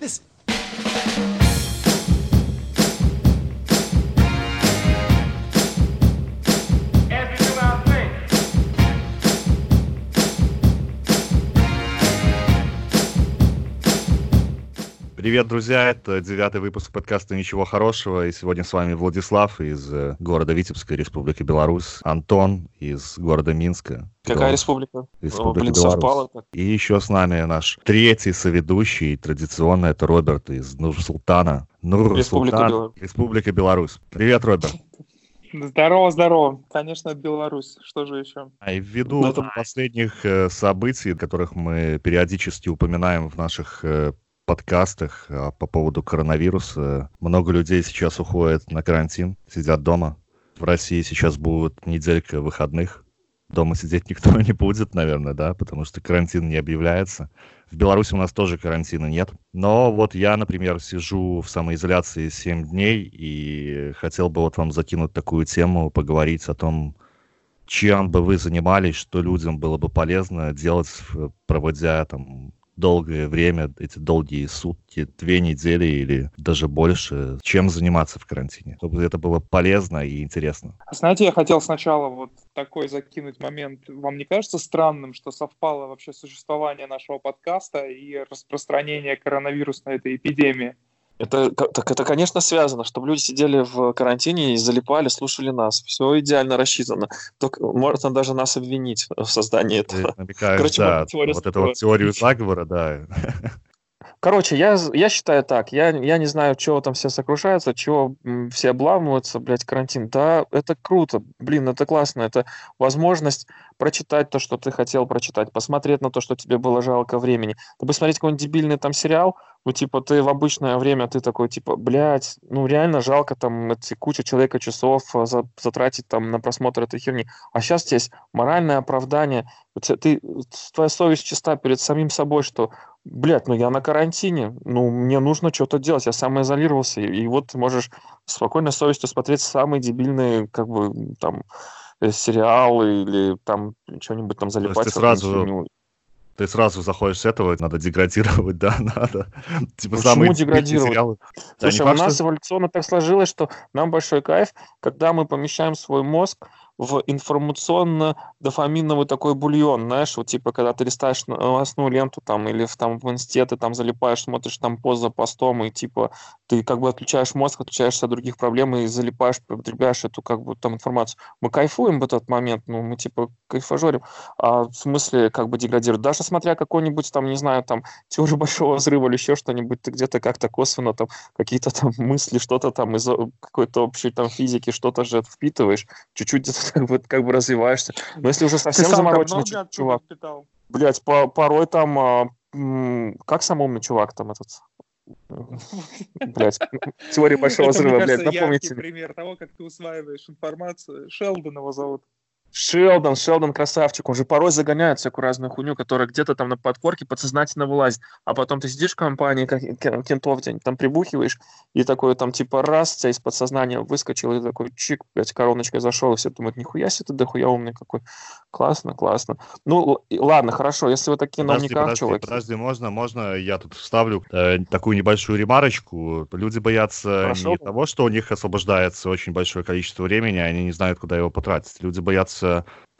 Listen. Привет, друзья! Это девятый выпуск подкаста «Ничего хорошего». И сегодня с вами Владислав из э, города Витебска, Республики Беларусь, Антон из города Минска. Какая республика? Республика Блин, Беларусь. совпало так. И еще с нами наш третий соведущий, традиционно это Роберт из Нур-Султана. Нур-Султан, Республика Беларусь. Республика Беларусь. Привет, Роберт. Здорово, здорово. Конечно, Беларусь. Что же еще? А и ввиду Ну, это- последних э, событий, которых мы периодически упоминаем в наших э, подкастах а, по поводу коронавируса, много людей сейчас уходят на карантин, сидят дома. В России сейчас будет неделька выходных. Дома сидеть никто не будет, наверное, да, потому что карантин не объявляется. В Беларуси у нас тоже карантина нет. Но вот я, например, сижу в самоизоляции 7 дней и хотел бы вот вам закинуть такую тему, поговорить о том, чем бы вы занимались, что людям было бы полезно делать, проводя там долгое время, эти долгие сутки, две недели или даже больше, чем заниматься в карантине, чтобы это было полезно и интересно. Знаете, я хотел сначала вот такой закинуть момент. Вам не кажется странным, что совпало вообще существование нашего подкаста и распространение коронавирусной этой эпидемии? Это, так это, конечно, связано, чтобы люди сидели в карантине и залипали, слушали нас. Все идеально рассчитано. Только можно даже нас обвинить в создании Ты этого. намекаешь, Короче, да, вот теория вот эту вот теорию заговора, да. Короче, я, я считаю так. Я, я не знаю, чего там все сокрушаются, чего все обламываются, блядь, карантин. Да, это круто, блин, это классно. Это возможность прочитать то, что ты хотел прочитать, посмотреть на то, что тебе было жалко времени. Ты посмотреть какой-нибудь дебильный там сериал, ну, типа, ты в обычное время, ты такой, типа, блядь, ну, реально жалко там эти куча человека часов а, за- затратить там на просмотр этой херни. А сейчас есть моральное оправдание. Тебя- ты, твоя совесть чиста перед самим собой, что Блядь, ну я на карантине, ну мне нужно что-то делать, я самоизолировался, и, и вот ты можешь спокойно совестью смотреть самые дебильные, как бы, там, э, сериалы или там что-нибудь там залипать. ты в какую-нибудь сразу. Ты сразу заходишь с этого, надо деградировать, да, надо. Типа Почему самые дебильные деградировать? сериалы. Да, Слушай, у факт, нас что- эволюционно так сложилось, что нам большой кайф, когда мы помещаем свой мозг в информационно-дофаминовый такой бульон, знаешь, вот типа, когда ты листаешь новостную ленту там или в, там, в инсте, ты там залипаешь, смотришь там пост за постом, и типа ты как бы отключаешь мозг, отключаешься от других проблем и залипаешь, потребляешь эту как бы там информацию. Мы кайфуем в этот момент, ну, мы типа кайфажорим, а в смысле как бы деградируем. Даже смотря какой-нибудь там, не знаю, там, теорию большого взрыва или еще что-нибудь, ты где-то как-то косвенно там какие-то там мысли, что-то там из какой-то общей там физики, что-то же впитываешь, чуть-чуть как бы, как бы развиваешься. Но если уже совсем сам замороченный чувак, блядь, по- порой там, а, как самый умный чувак там этот, блядь, теория большого взрыва, блядь, напомните. пример того, как ты усваиваешь информацию. Шелдон его зовут. Шелдон, Шелдон красавчик, он же порой загоняет всякую разную хуйню, которая где-то там на подкорке подсознательно вылазит, а потом ты сидишь в компании как ке- кентов где-нибудь там прибухиваешь, и такой там типа раз, тебя из подсознания выскочил, и такой чик, блядь, короночкой зашел, и все думают, нихуя себе ты дохуя умный какой. Классно, классно. Ну, ладно, хорошо, если вы такие Подожди, умниках, подожди, чуваки. подожди, можно, можно я тут вставлю э, такую небольшую ремарочку. Люди боятся Хорошо. не того, что у них освобождается очень большое количество времени, а они не знают, куда его потратить. Люди боятся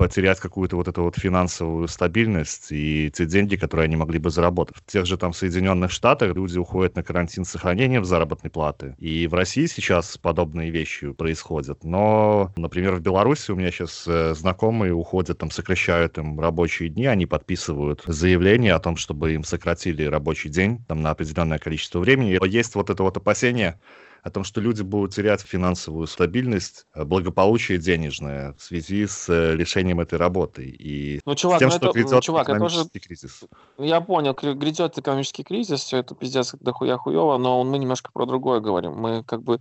потерять какую-то вот эту вот финансовую стабильность и те деньги, которые они могли бы заработать. В тех же там Соединенных Штатах люди уходят на карантин с сохранением заработной платы. И в России сейчас подобные вещи происходят. Но, например, в Беларуси у меня сейчас э, знакомые уходят, там сокращают им рабочие дни, они подписывают заявление о том, чтобы им сократили рабочий день там, на определенное количество времени. Есть вот это вот опасение, о том, что люди будут терять финансовую стабильность, э, благополучие денежное в связи с э, лишением этой работы и Ну, с чувак, тем, ну что это, грядет чувак, это тоже экономический кризис. Я понял, грядет экономический кризис, все это пиздец дохуя хуево, но мы немножко про другое говорим. Мы как бы,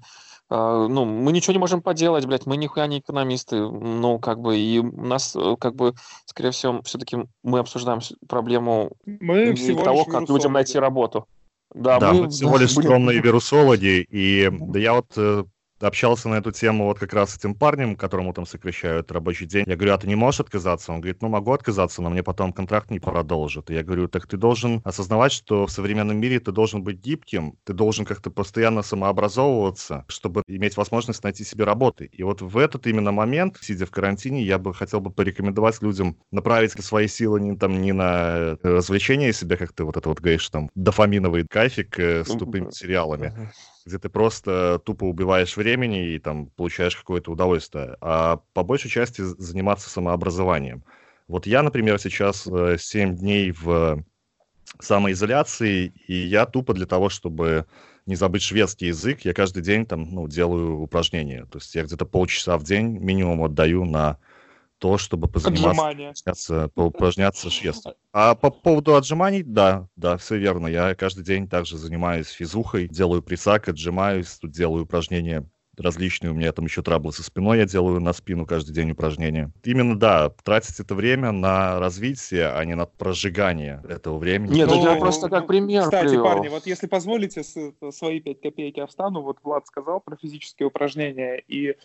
э, ну, мы ничего не можем поделать, блядь, мы нихуя не экономисты, ну, как бы, и у нас, э, как бы, скорее всего, все-таки мы обсуждаем с- проблему Мы того, как людям найти работу. Да, Да, мы всего лишь скромные вирусологи, и да я вот э, общался на эту тему вот как раз с этим парнем, которому там сокращают рабочий день. Я говорю, а ты не можешь отказаться? Он говорит, ну могу отказаться, но мне потом контракт не продолжит. И я говорю, так ты должен осознавать, что в современном мире ты должен быть гибким, ты должен как-то постоянно самообразовываться, чтобы иметь возможность найти себе работы. И вот в этот именно момент, сидя в карантине, я бы хотел бы порекомендовать людям направить свои силы не, там, не на развлечение себя, как ты вот это вот говоришь, там, дофаминовый кайфик э, с тупыми сериалами, где ты просто тупо убиваешь времени и там получаешь какое-то удовольствие, а по большей части заниматься самообразованием. Вот я, например, сейчас 7 э, дней в самоизоляции, и я тупо для того, чтобы не забыть шведский язык, я каждый день там, ну, делаю упражнения. То есть я где-то полчаса в день минимум отдаю на то, чтобы позаниматься, поупражняться шведством. А по поводу отжиманий, да, да, все верно. Я каждый день также занимаюсь физухой, делаю присак, отжимаюсь, тут делаю упражнения различные. У меня там еще траблы со спиной, я делаю на спину каждый день упражнения. Именно, да, тратить это время на развитие, а не на прожигание этого времени. Нет, ну, я просто как пример Кстати, привел. парни, вот если позволите, свои пять копеек я встану. Вот Влад сказал про физические упражнения, и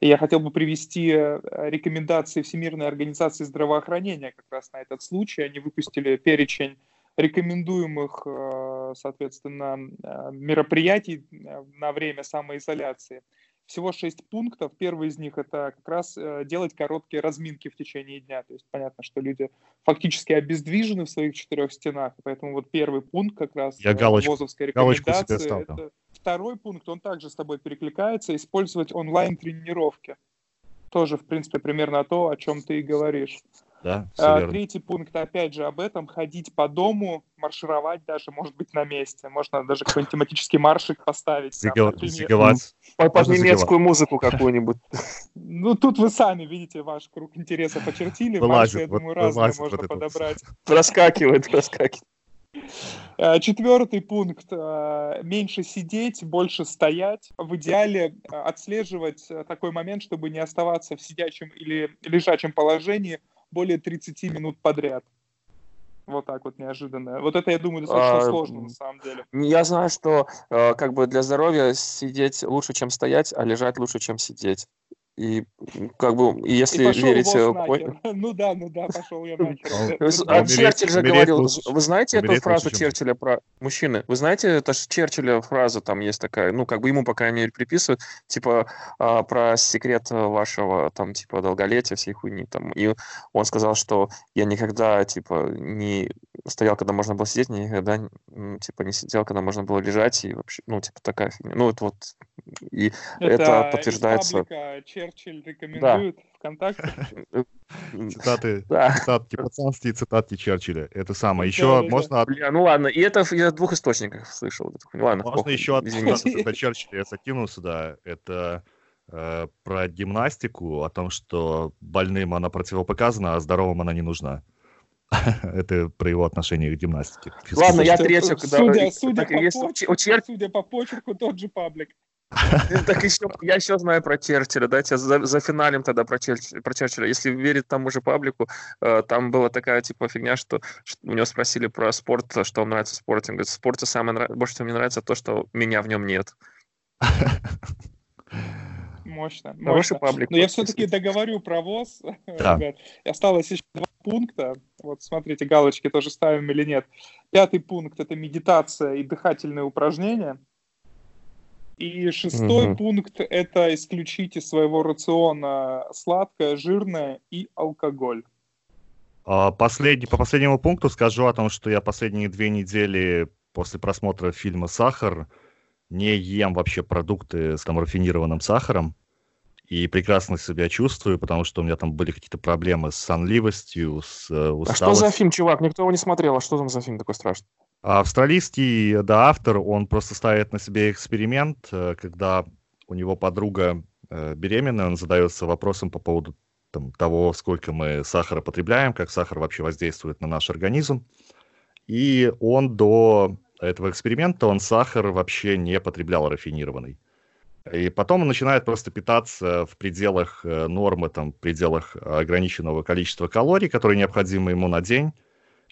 я хотел бы привести э, рекомендации Всемирной организации здравоохранения как раз на этот случай. Они выпустили перечень рекомендуемых, э, соответственно, э, мероприятий на время самоизоляции. Всего шесть пунктов. Первый из них это как раз делать короткие разминки в течение дня. То есть понятно, что люди фактически обездвижены в своих четырех стенах. Поэтому вот первый пункт как раз Я галочку, ВОЗовской рекомендации. Это второй пункт, он также с тобой перекликается, использовать онлайн-тренировки. Тоже, в принципе, примерно то, о чем ты и говоришь. Да, а, третий пункт, опять же, об этом. Ходить по дому, маршировать даже, может быть, на месте. Можно даже какой-нибудь тематический маршик поставить. Зиговать. Под, под немецкую музыку какую-нибудь. Ну, тут вы сами видите, ваш круг интереса почертили. Марши, я думаю, разные можно подобрать. Проскакивает, проскакивает. Э, четвертый пункт. Э, меньше сидеть, больше стоять. В идеале э, отслеживать такой момент, чтобы не оставаться в сидячем или лежачем положении более 30 минут подряд. Вот так вот неожиданно. Вот это, я думаю, достаточно а, сложно на самом деле. Я знаю, что как бы для здоровья сидеть лучше, чем стоять, а лежать лучше, чем сидеть. И как бы, если и верить... Ну да, ну да, пошел я нахер. А Черчилль же говорил, вы знаете эту фразу Черчилля про... Мужчины, вы знаете, это же Черчилля фраза там есть такая, ну как бы ему, по крайней мере, приписывают, типа а, про секрет вашего там типа долголетия, всей хуйни там. И он сказал, что я никогда типа не стоял, когда можно было сидеть, никогда типа не сидел, когда можно было лежать, и вообще, ну типа такая фигня. Ну это вот, и это, это подтверждается... Черчилль рекомендует да. ВКонтакте. Цитаты, да. цитатки пацанские, цитатки Черчилля. Это самое. Еще да, можно... Бля, ну ладно, и это я в двух источниках слышал. Ладно, можно похуй, еще одну цитату Черчилля я закину сюда. Это э, про гимнастику, о том, что больным она противопоказана, а здоровым она не нужна. Это про его отношение к гимнастике. Ладно, я третью. Судя, судя, по почерку, судя по почерку, тот же паблик. Так еще, я еще знаю про Черчилля, дайте за, за финалем тогда про Черчилля, про Черчилля. Если верить тому же паблику, э, там была такая типа фигня, что, что у него спросили про спорт, что вам нравится в спорте. Он говорит, в спорте самое больше всего мне нравится то, что меня в нем нет. Мощно, мощно. Паблик, Но я все-таки договорю про ВОЗ, да. ребят. Осталось еще два пункта. Вот смотрите, галочки тоже ставим или нет. Пятый пункт – это медитация и дыхательные упражнения. И шестой угу. пункт – это исключить из своего рациона сладкое, жирное и алкоголь. А, последний, по последнему пункту скажу о том, что я последние две недели после просмотра фильма «Сахар» не ем вообще продукты с там рафинированным сахаром и прекрасно себя чувствую, потому что у меня там были какие-то проблемы с сонливостью, с усталостью. А что за фильм, чувак? Никто его не смотрел. А что там за фильм такой страшный? Австралийский, да, автор, он просто ставит на себе эксперимент, э, когда у него подруга э, беременная, он задается вопросом по поводу там, того, сколько мы сахара потребляем, как сахар вообще воздействует на наш организм. И он до этого эксперимента, он сахар вообще не потреблял рафинированный. И потом он начинает просто питаться в пределах э, нормы, там, в пределах ограниченного количества калорий, которые необходимы ему на день.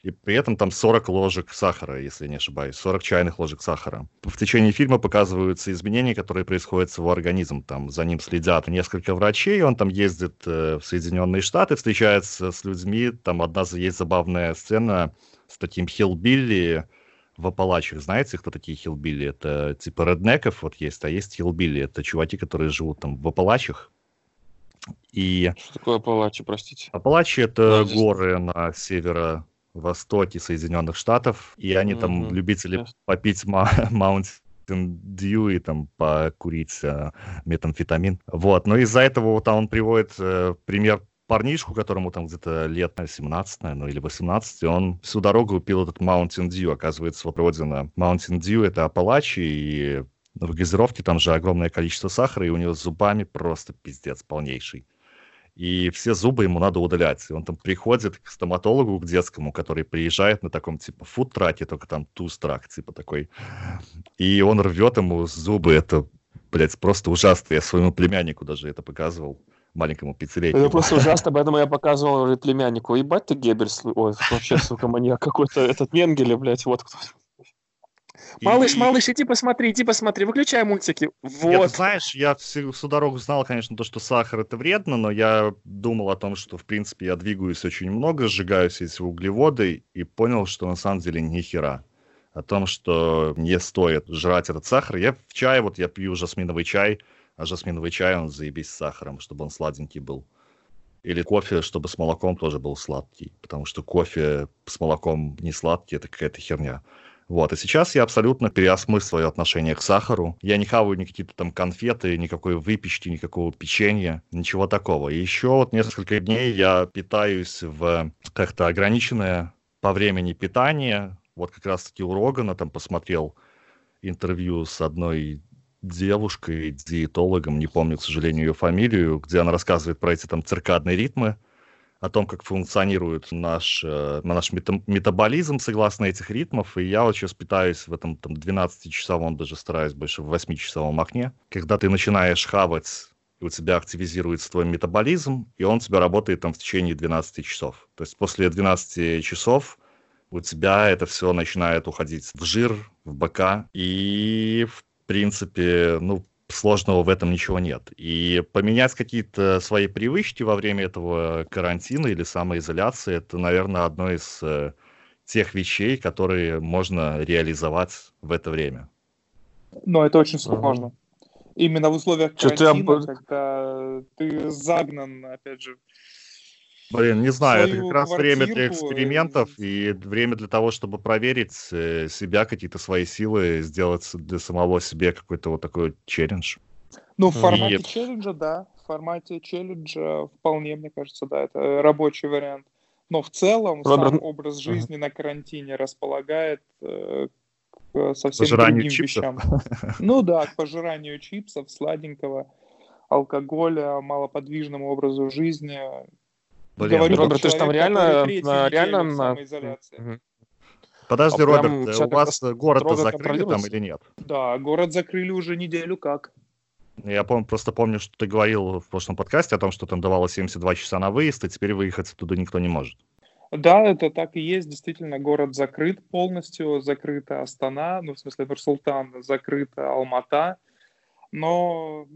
И при этом там 40 ложек сахара, если не ошибаюсь, 40 чайных ложек сахара. В течение фильма показываются изменения, которые происходят с его организмом. Там за ним следят несколько врачей, он там ездит э, в Соединенные Штаты, встречается с людьми. Там одна есть забавная сцена с таким хилбилли, в Апалачах. Знаете, кто такие хилбилли? Это типа реднеков вот есть, а есть хилбилли. Это чуваки, которые живут там в Апалачах. И... Что такое Апалачи, простите? Апалачи — это здесь... горы на северо-востоке Соединенных Штатов, и они mm-hmm. там любители yes. попить Маунт Дью и там покурить э, метамфетамин. Вот, но из-за этого вот он приводит э, пример парнишку, которому там где-то лет 17, наверное, или 18, и он всю дорогу пил этот Mountain Dew. Оказывается, вот родина Mountain Dew — это Апалачи, и в газировке там же огромное количество сахара, и у него с зубами просто пиздец полнейший. И все зубы ему надо удалять. И он там приходит к стоматологу, к детскому, который приезжает на таком типа фуд-траке, только там туз-трак, типа такой. И он рвет ему зубы. Это, блядь, просто ужасно. Я своему племяннику даже это показывал маленькому пиццерейке. Это просто ужасно, поэтому я показывал уже племяннику. Ебать ты Геббельс, ой, вообще, сука, маньяк какой-то, этот Менгеле, блядь, вот кто. Малыш, и... малыш, иди посмотри, иди посмотри, выключай мультики. Вот. Я, знаешь, я всю, всю дорогу знал, конечно, то, что сахар это вредно, но я думал о том, что, в принципе, я двигаюсь очень много, сжигаю все эти углеводы и понял, что на самом деле ни хера. О том, что не стоит жрать этот сахар. Я в чай, вот я пью жасминовый чай, а жасминовый чай, он заебись с сахаром, чтобы он сладенький был. Или кофе, чтобы с молоком тоже был сладкий, потому что кофе с молоком не сладкий, это какая-то херня. Вот, и сейчас я абсолютно переосмыслил свое отношение к сахару. Я не хаваю ни какие-то там конфеты, никакой выпечки, никакого печенья, ничего такого. И еще вот несколько дней я питаюсь в как-то ограниченное по времени питание. Вот как раз-таки у Рогана там посмотрел интервью с одной девушкой, диетологом, не помню, к сожалению, ее фамилию, где она рассказывает про эти там циркадные ритмы, о том, как функционирует наш, э, наш мета метаболизм согласно этих ритмов. И я вот сейчас питаюсь в этом там 12-часовом, даже стараюсь больше в 8-часовом окне. Когда ты начинаешь хавать, у тебя активизируется твой метаболизм, и он у тебя работает там в течение 12 часов. То есть после 12 часов у тебя это все начинает уходить в жир, в бока, и в принципе, ну, сложного в этом ничего нет. И поменять какие-то свои привычки во время этого карантина или самоизоляции, это, наверное, одно из э, тех вещей, которые можно реализовать в это время. Но это очень сложно. Угу. Именно в условиях карантина, ты... когда ты загнан, опять же, Блин, не знаю, это как раз время для экспериментов и время для того, чтобы проверить э, себя, какие-то свои силы, сделать для самого себе какой-то вот такой челлендж. Ну, в формате и... челленджа, да. В формате челленджа вполне, мне кажется, да, это рабочий вариант. Но в целом Роберт... сам образ жизни uh-huh. на карантине располагает э, к совсем пожиранию другим чипсов. вещам. Ну да, к пожиранию чипсов, сладенького, алкоголя, малоподвижному образу жизни, Блин, Говорю, Роберт, ты же там реально, на, реально на... Подожди, а Роберт, у вас город закрыли там или нет? Да, город закрыли уже неделю как. Я помню, просто помню, что ты говорил в прошлом подкасте о том, что там давало 72 часа на выезд, и теперь выехать оттуда никто не может. Да, это так и есть. Действительно, город закрыт полностью. Закрыта Астана, ну, в смысле, Нур-Султан, закрыта Алмата. Но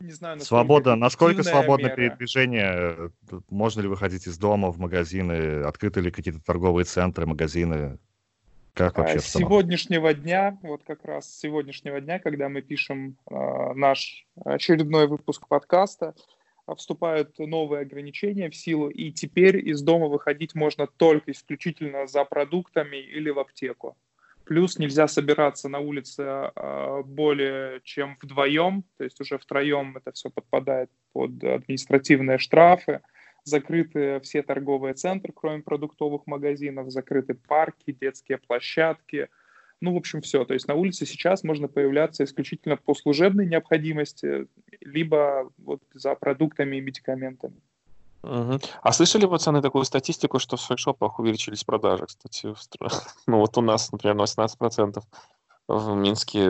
не знаю, Свобода, насколько свободно мера. передвижение? Можно ли выходить из дома в магазины? Открыты ли какие-то торговые центры, магазины? Как вообще? С сегодняшнего дня, вот как раз с сегодняшнего дня, когда мы пишем э, наш очередной выпуск подкаста, вступают новые ограничения в силу, и теперь из дома выходить можно только исключительно за продуктами или в аптеку. Плюс нельзя собираться на улице а, более чем вдвоем, то есть уже втроем это все подпадает под административные штрафы. Закрыты все торговые центры, кроме продуктовых магазинов, закрыты парки, детские площадки. Ну, в общем, все. То есть на улице сейчас можно появляться исключительно по служебной необходимости, либо вот за продуктами и медикаментами. Угу. А слышали, пацаны, такую статистику, что в секшопах увеличились продажи, кстати? Ну вот у нас, например, на 18% в Минске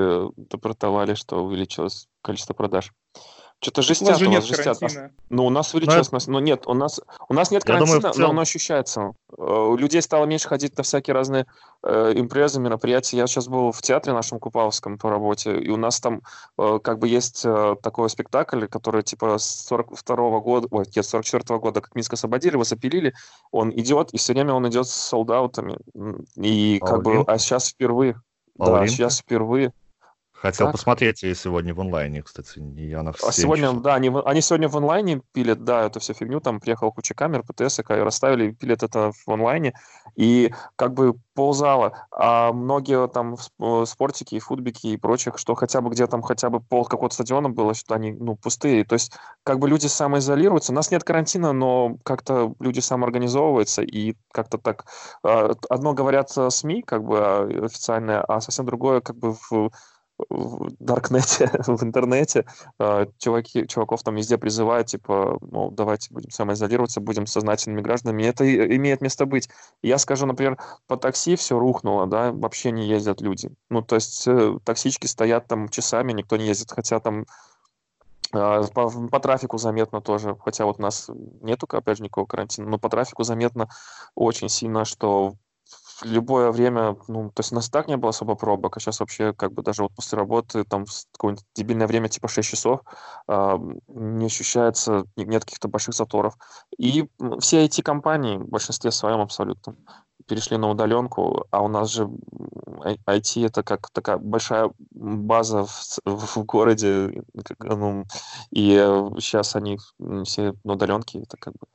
рапортовали, что увеличилось количество продаж. Что-то жестят, у вас, же у вас нет жестят. Карантина. Ну, у нас увеличилось, но, но нет, у нас, у нас нет карантина, думаю, но оно ощущается. Э, у людей стало меньше ходить на всякие разные э, импрезы, мероприятия. Я сейчас был в театре нашем Купавском по работе, и у нас там э, как бы есть э, такой спектакль, который типа с 42 -го года, ой, нет, 44 -го года, как Минск освободили, его запилили, он идет, и все время он идет с солдатами. И как бы, а сейчас впервые, да, сейчас впервые. Хотел так. посмотреть сегодня в онлайне, кстати. Я на а сегодня, да, они, они сегодня в онлайне пилят, да, эту всю фигню, там приехала куча камер, ПТС, расставили, пилят это в онлайне, и как бы ползало. А многие там э, спортики и футбики и прочих, что хотя бы где там хотя бы пол какого-то стадиона было, что они, ну, пустые. То есть как бы люди самоизолируются. У нас нет карантина, но как-то люди самоорганизовываются, и как-то так... А, одно говорят э, СМИ, как бы официальное, а совсем другое как бы в в Даркнете, в интернете, э, чуваки, чуваков там везде призывают, типа, ну, давайте будем самоизолироваться, будем сознательными гражданами. И это имеет место быть. Я скажу, например, по такси все рухнуло, да, вообще не ездят люди. Ну, то есть э, таксички стоят там часами, никто не ездит, хотя там э, по, по трафику заметно тоже, хотя вот у нас нету, опять же, никакого карантина, но по трафику заметно очень сильно, что любое время, ну, то есть у нас так не было особо пробок, а сейчас вообще как бы даже вот после работы, там, какое-нибудь дебильное время, типа 6 часов, э, не ощущается, нет каких-то больших заторов. И все эти компании в большинстве своем абсолютно перешли на удаленку, а у нас же IT это как такая большая база в, в городе, ну, и сейчас они все на удаленке, это как бы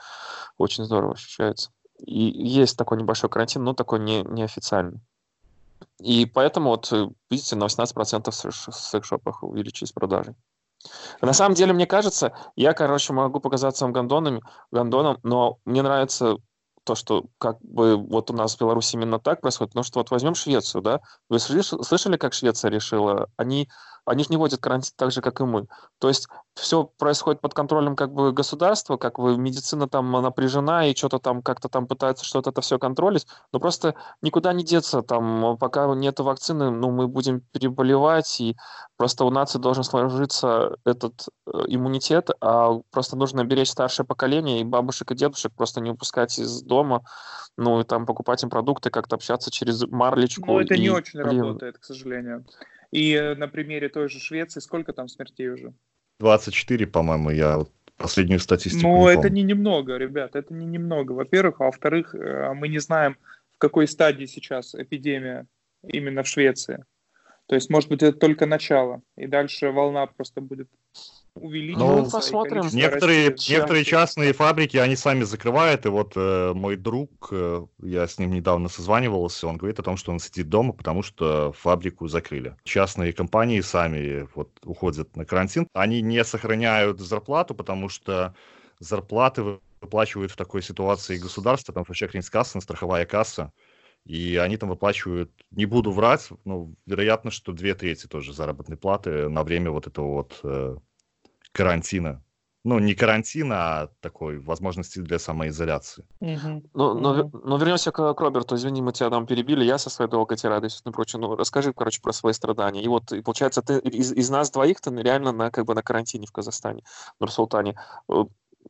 очень здорово ощущается. И есть такой небольшой карантин, но такой не, неофициальный. И поэтому, вот, э, видите, на 18% в секс-шопах увеличились продажи. На самом деле, мне кажется, я, короче, могу показаться вам гондонами, гондоном, но мне нравится то, что как бы вот у нас в Беларуси именно так происходит, потому что вот возьмем Швецию, да, вы слышали, как Швеция решила? Они они же не вводят карантин так же, как и мы. То есть все происходит под контролем как бы государства, как бы медицина там напряжена и что-то там как-то там пытается что-то это все контролить, но просто никуда не деться там, пока нет вакцины, ну мы будем переболевать и просто у нации должен сложиться этот э, иммунитет, а просто нужно беречь старшее поколение и бабушек и дедушек просто не выпускать из дома, ну и там покупать им продукты, как-то общаться через марлечку. Ну это и, не очень блин, работает, к сожалению. И э, на примере той же Швеции сколько там смертей уже? 24, по-моему, я вот последнюю статистику. Ну, это не немного, ребят, это не немного. Во-первых, а во-вторых, э, мы не знаем, в какой стадии сейчас эпидемия именно в Швеции. То есть, может быть, это только начало, и дальше волна просто будет увеличиваться. Ну, посмотрим. Некоторые, некоторые частные фабрики, они сами закрывают, и вот э, мой друг, э, я с ним недавно созванивался, он говорит о том, что он сидит дома, потому что фабрику закрыли. Частные компании сами вот уходят на карантин, они не сохраняют зарплату, потому что зарплаты выплачивают в такой ситуации государство, там вообще касса, страховая касса, и они там выплачивают, не буду врать, но вероятно, что две трети тоже заработной платы на время вот этого вот э, карантина. Ну, не карантина, а такой возможности для самоизоляции. Угу. Ну, но, но вернемся к, к Роберту. Извини, мы тебя там перебили. Я со своей долгой тирадой, и прочее. Ну, расскажи, короче, про свои страдания. И вот, и получается, ты из, из нас двоих ты реально на, как бы на карантине в Казахстане, в Нур-Султане. Э,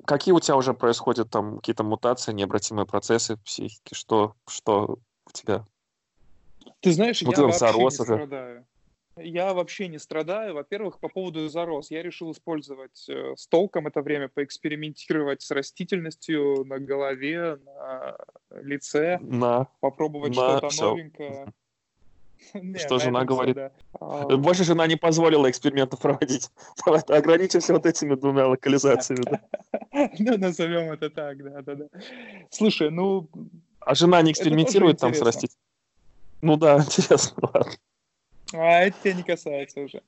какие у тебя уже происходят там какие-то мутации, необратимые процессы в психике? Что, что у тебя? Ты знаешь, вот я вообще не уже. страдаю. Я вообще не страдаю. Во-первых, по поводу зарос. Я решил использовать э, с толком это время, поэкспериментировать с растительностью на голове, на лице, на, попробовать на, что-то все. новенькое. Что жена говорит? А, Больше жена не позволила экспериментов проводить. Ограничимся вот этими двумя локализациями. Ну, назовем это так, да, да, да. Слушай, ну... А жена не экспериментирует там с растительностью? Ну да, интересно, ладно. А это тебя не касается уже.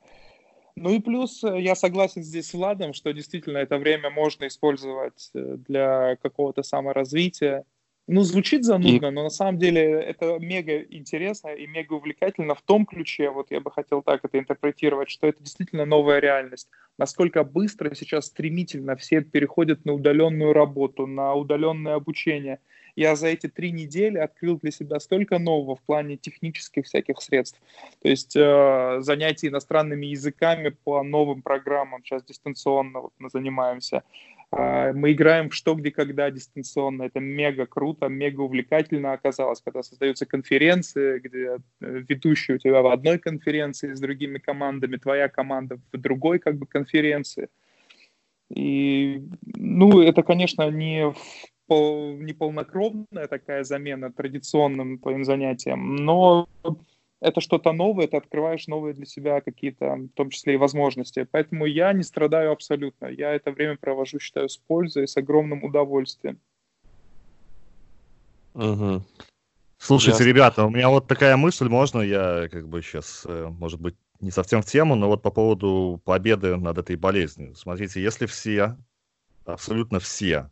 Ну и плюс э, я согласен здесь с Владом, что действительно это время можно использовать э, для какого-то саморазвития. Ну, звучит занудно, и... но на самом деле это мега интересно и мега увлекательно в том ключе, вот я бы хотел так это интерпретировать, что это действительно новая реальность. Насколько быстро сейчас стремительно все переходят на удаленную работу, на удаленное обучение – я за эти три недели открыл для себя столько нового в плане технических всяких средств. То есть э, занятия иностранными языками по новым программам, сейчас дистанционно вот мы занимаемся. Э, мы играем в что, где, когда дистанционно. Это мега круто, мега увлекательно оказалось, когда создаются конференции, где э, ведущий у тебя в одной конференции с другими командами, твоя команда в другой как бы конференции. И, ну, это, конечно, не пол, не полнокровная такая замена традиционным твоим занятиям, но это что-то новое, ты открываешь новые для себя какие-то, в том числе и возможности. Поэтому я не страдаю абсолютно. Я это время провожу, считаю, с пользой, с огромным удовольствием. Угу. Слушайте, Ясно. ребята, у меня вот такая мысль, можно я как бы сейчас, э, может быть, не совсем в тему, но вот по поводу победы над этой болезнью. Смотрите, если все, абсолютно все,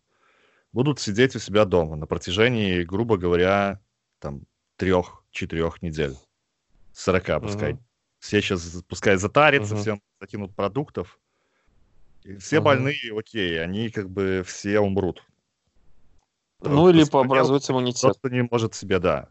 будут сидеть у себя дома на протяжении, грубо говоря, там, трех-четырех недель. Сорока, пускай. Uh-huh. Все сейчас, пускай затарятся, uh-huh. всем закинут продуктов. И все uh-huh. больные, окей, они как бы все умрут. Ну, или пообразуется иммунитет. Кто-то не может себе, да.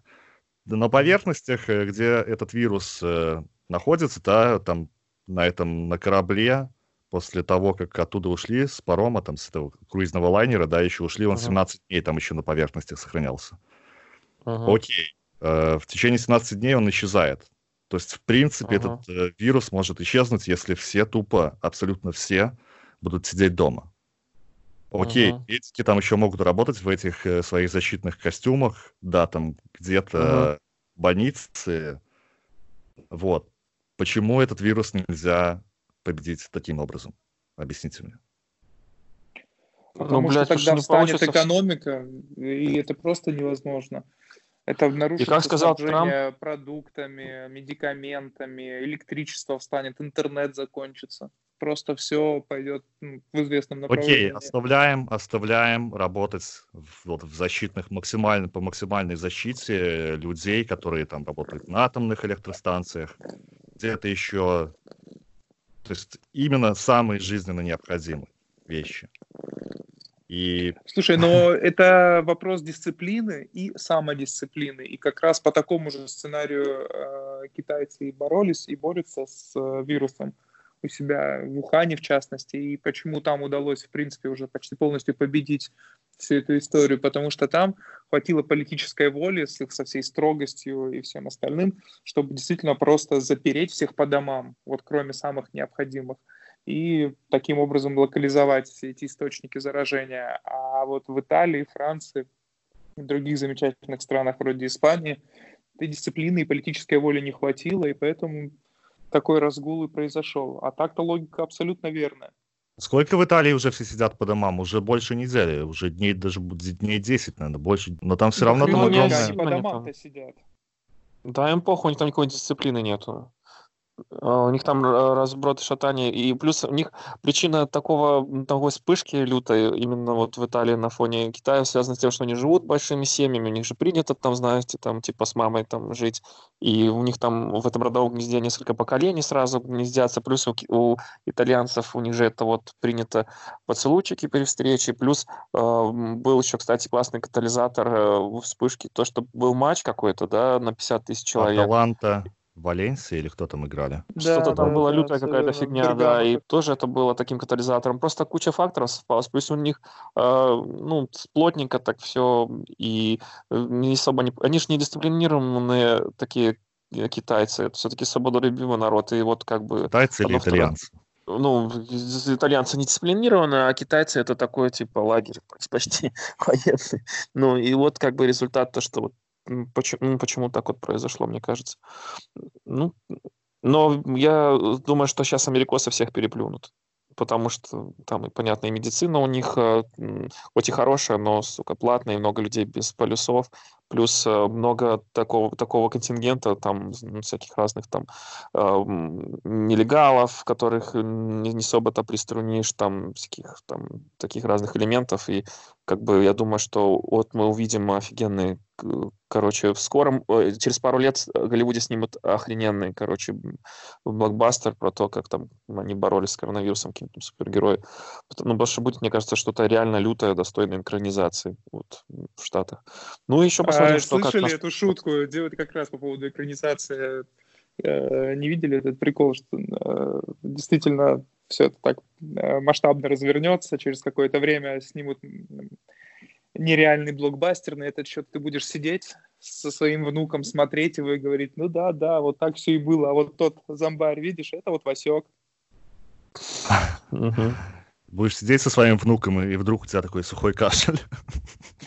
На поверхностях, э, где этот вирус э, находится, да, там на этом, на корабле, после того, как оттуда ушли с парома, там, с этого круизного лайнера, да, еще ушли, он uh-huh. 17 дней там еще на поверхности сохранялся. Uh-huh. Окей. Э, в течение 17 дней он исчезает. То есть, в принципе, uh-huh. этот э, вирус может исчезнуть, если все тупо, абсолютно все, будут сидеть дома. Окей, uh-huh. медики там еще могут работать в этих э, своих защитных костюмах, да, там где-то uh-huh. больницы. Вот. Почему этот вирус нельзя победить таким образом? Объясните мне. Потому ну, блядь, что тогда встанет получится... экономика, и это просто невозможно. Это нарушит и как сказал Трамп... продуктами, медикаментами, электричество встанет, интернет закончится. Просто все пойдет ну, в известном направлении. Окей, оставляем, оставляем работать в, вот, в защитных, максимально, по максимальной защите людей, которые там работают на атомных электростанциях, где-то еще то есть именно самые жизненно необходимые вещи. И... Слушай, но это вопрос дисциплины и самодисциплины. И как раз по такому же сценарию э, китайцы и боролись, и борются с э, вирусом у себя в Ухане, в частности, и почему там удалось, в принципе, уже почти полностью победить всю эту историю, потому что там хватило политической воли с их, со всей строгостью и всем остальным, чтобы действительно просто запереть всех по домам, вот кроме самых необходимых, и таким образом локализовать все эти источники заражения. А вот в Италии, Франции, в других замечательных странах вроде Испании этой дисциплины и политической воли не хватило, и поэтому такой разгул и произошел. А так-то логика абсолютно верная. Сколько в Италии уже все сидят по домам? Уже больше недели, уже дней даже дней 10, наверное, больше. Но там все равно там огромное... Они по домам-то сидят. Да, им похуй, у них там никакой дисциплины нету. А, у них там разброд и шатание, и плюс у них причина такого, такой вспышки лютой именно вот в Италии на фоне Китая связана с тем, что они живут большими семьями, у них же принято там, знаете, там типа с мамой там жить, и у них там в этом родовом гнезде несколько поколений сразу гнездятся, плюс у, у итальянцев у них же это вот принято поцелуйчики при встрече, плюс э, был еще, кстати, классный катализатор э, вспышки, то, что был матч какой-то, да, на 50 тысяч человек. Аталанта. Валенсии или кто там играли? Что-то там да, была да, лютая какая-то фигня, да, и тоже это было таким катализатором. Просто куча факторов совпалась. Плюс у них, э, ну, плотненько так все, и э, не особо не... Они же не дисциплинированные такие э, китайцы, это все-таки свободолюбивый народ, и вот как бы... Китайцы или итальянцы? ну, итальянцы не дисциплинированы, а китайцы это такой, типа, лагерь почти военный. Ну, и вот как бы результат то, что вот Почему, почему так вот произошло, мне кажется. Ну, но я думаю, что сейчас америкосы всех переплюнут. Потому что там, понятно, и медицина у них, э, хоть и хорошая, но, сука, платная, и много людей без полюсов. Плюс э, много такого, такого контингента, там, всяких разных там э, нелегалов, которых не, не особо-то приструнишь, там, всяких там таких разных элементов, и как бы я думаю, что вот мы увидим офигенный короче, в скором, через пару лет в Голливуде снимут охрененный, короче, блокбастер про то, как там они боролись с коронавирусом, каким-то супергероем. Ну, что будет, мне кажется, что-то реально лютое, достойное экранизации вот, в Штатах. Ну, еще посмотрим, а, что слышали как... эту шутку, делают как раз по поводу экранизации. Э, не видели этот прикол, что э, действительно все это так э, масштабно развернется, через какое-то время снимут нереальный блокбастер, на этот счет ты будешь сидеть со своим внуком, смотреть его и говорить, ну да, да, вот так все и было, а вот тот зомбарь, видишь, это вот Васек. Будешь сидеть со своим внуком, и вдруг у тебя такой сухой кашель.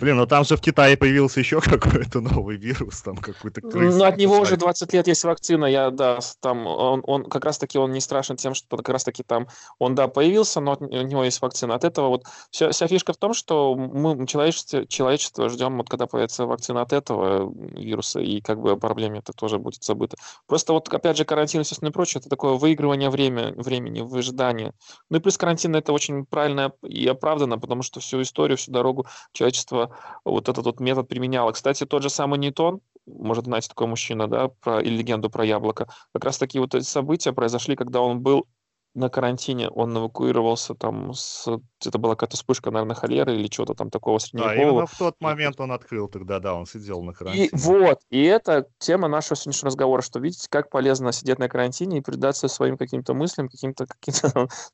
Блин, ну там же в Китае появился еще какой-то новый вирус, там какой-то крыс. Ну, от него уже 20 лет есть вакцина, я, да, там, он, он как раз-таки, он не страшен тем, что как раз-таки там, он, да, появился, но от, у него есть вакцина. От этого вот вся, вся фишка в том, что мы, человечество, человечество ждем, вот когда появится вакцина от этого вируса, и как бы проблеме это тоже будет забыто. Просто вот, опять же, карантин, и прочее, это такое выигрывание время, времени, выжидание. Ну и плюс карантин это очень правильно и оправдано, потому что всю историю, всю дорогу человечество вот этот вот метод применяла. Кстати, тот же самый Ньютон, может, знаете, такой мужчина, да, про, или легенду про яблоко, как раз такие вот события произошли, когда он был на карантине, он эвакуировался там с... Это была какая-то вспышка, наверное, холеры или чего-то там такого средневекового. Да, именно в тот момент он открыл тогда, да, он сидел на карантине. И, вот, и это тема нашего сегодняшнего разговора, что видите, как полезно сидеть на карантине и предаться своим каким-то мыслям, каким-то каким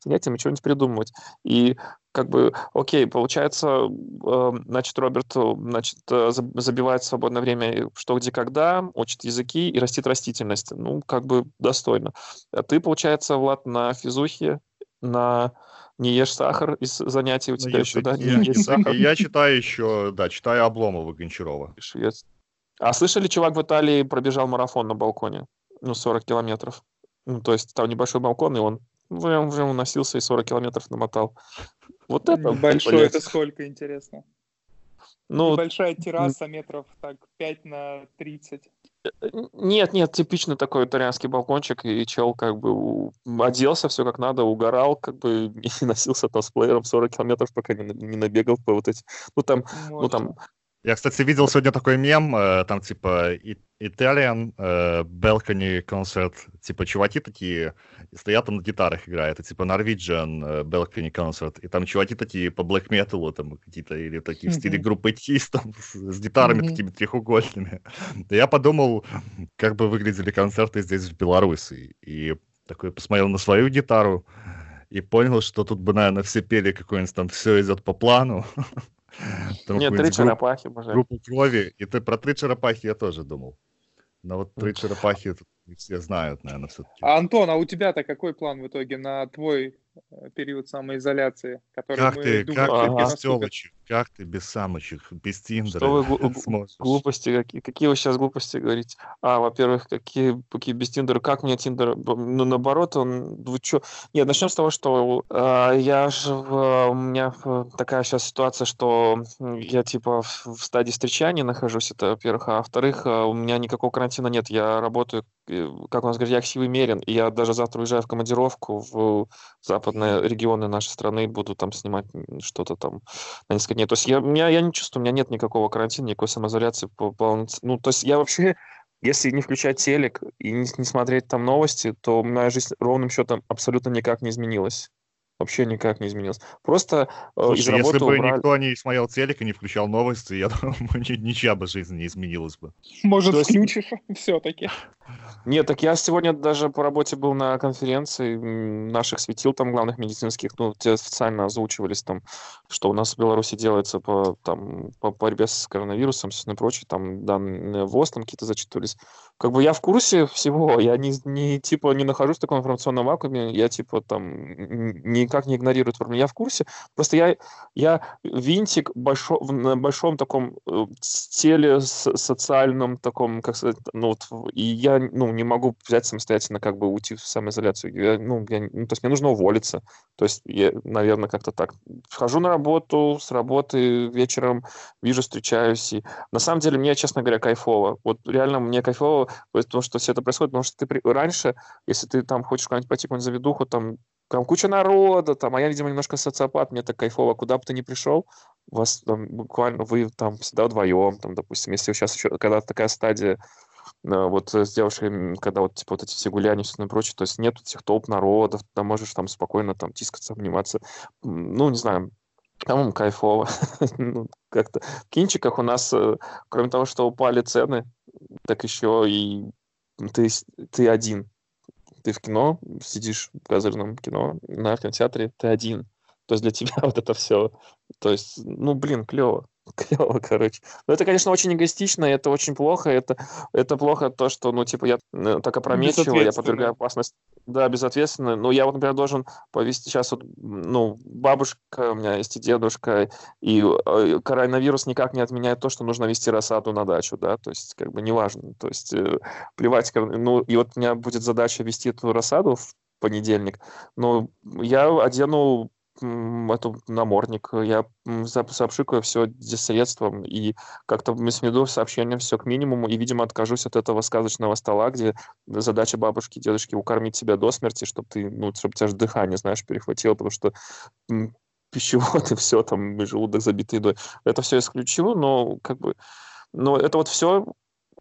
занятиям, что-нибудь придумывать. И как бы, окей, получается, э, значит, Роберт, значит, э, забивает свободное время что, где, когда, учит языки и растит растительность. Ну, как бы достойно. А ты, получается, Влад, на физухе, на не ешь сахар из занятий у ну, тебя ну, еще, да? Я, не ешь сахар. Я читаю еще, да, читаю Обломова Гончарова. А слышали, чувак в Италии пробежал марафон на балконе? Ну, 40 километров. Ну, то есть там небольшой балкон, и он уже уносился и 40 километров намотал. Вот это большое, это сколько, интересно? Ну, Небольшая терраса метров так 5 на 30. Нет, нет, типичный такой итальянский балкончик, и чел как бы оделся все как надо, угорал, как бы и носился там с плеером 40 километров, пока не, не набегал по вот эти... Ну там, Можно. ну там я, кстати, видел сегодня такой мем, э, там типа Italian э, balcony concert, типа чуваки такие стоят там на гитарах играют, это типа Norwegian э, balcony concert, и там чуваки такие по black metal там какие-то, или такие в стиле группы Тис, там с, с гитарами такими трехугольными. Да я подумал, как бы выглядели концерты здесь в Беларуси, и такой посмотрел на свою гитару, и понял, что тут бы, наверное, все пели какой-нибудь там «Все идет по плану», Нет, три черепахи, может. Группу крови. И ты про три черепахи я тоже думал. Но вот три черепахи все знают, наверное, все-таки. А, Антон, а у тебя-то какой план в итоге на твой Э, период самоизоляции, который как мы ты, думаем, как ты без телочек, как ты без самочек, без тиндера Что вы глу- глупости, какие, какие вы сейчас глупости говорите? А, во-первых, какие, какие без тиндера, как мне тиндер, ну, наоборот, он, вы что? Нет, начнем с того, что э, я же, у меня такая сейчас ситуация, что я, типа, в, в стадии встречания нахожусь, это, во-первых, а во-вторых, э, у меня никакого карантина нет, я работаю, как у нас говорят, я активный мерен, и я даже завтра уезжаю в командировку в западные регионы нашей страны буду там снимать что-то там на несколько дней. То есть я, меня, я не чувствую, у меня нет никакого карантина, никакой самоизоляции. Ну, то есть я вообще, если не включать телек и не, не смотреть там новости, то моя жизнь ровным счетом абсолютно никак не изменилась вообще никак не изменилось. Просто э, Слушай, из работы если бы убрали... никто не смотрел телек и не включал новости, я думаю, ничья бы жизнь не изменилась бы. Может, есть... включишь все-таки? Нет, так я сегодня даже по работе был на конференции наших светил там главных медицинских, ну, те официально озвучивались там, что у нас в Беларуси делается по, там, по борьбе с коронавирусом, и прочее, там данные ВОЗ там какие-то зачитывались. Как бы я в курсе всего, я не, не типа не нахожусь в таком информационном вакууме, я типа там никак не игнорирую эту Я в курсе, просто я, я винтик большо, на большом таком э, теле социальном таком, как сказать, ну вот, и я ну, не могу взять самостоятельно, как бы уйти в самоизоляцию. Я, ну, я, ну, то есть мне нужно уволиться. То есть я, наверное, как-то так. Хожу на работу, с работы вечером вижу, встречаюсь. И на самом деле мне, честно говоря, кайфово. Вот реально мне кайфово, потому что все это происходит, потому что ты при... раньше, если ты там хочешь куда-нибудь пойти, какую-нибудь заведуху, там там куча народа, там, а я, видимо, немножко социопат, мне так кайфово, куда бы ты ни пришел, вас там буквально, вы там всегда вдвоем, там, допустим, если сейчас еще, когда такая стадия, э, вот с девушками, когда вот, типа, вот эти все гуляния и прочее, то есть нет этих толп народов, там можешь там спокойно там тискаться, обниматься, ну, не знаю, по-моему, кайфово. ну, как-то в кинчиках у нас, э, кроме того, что упали цены, так еще и ты, ты один ты в кино, сидишь в газерном кино, на кинотеатре, ты один. То есть для тебя вот это все. То есть, ну, блин, клево. Клево, короче. Но это, конечно, очень эгоистично, и это очень плохо. Это, это плохо то, что, ну, типа, я э, так опрометчиво, я подвергаю опасность. Да, безответственно. Но я вот, например, должен повести сейчас вот, ну, бабушка у меня есть и дедушка, и э, коронавирус никак не отменяет то, что нужно вести рассаду на дачу, да, то есть, как бы, неважно. То есть, э, плевать, ну, и вот у меня будет задача вести эту рассаду в понедельник, но я одену эту намордник, я запшикаю все средством и как-то сведу сообщением все к минимуму и, видимо, откажусь от этого сказочного стола, где задача бабушки и дедушки укормить себя до смерти, чтобы ты, ну, чтобы тебя же дыхание, знаешь, перехватило, потому что пищевод и все, там, желудок забитый едой. Это все исключу, но как бы, но это вот все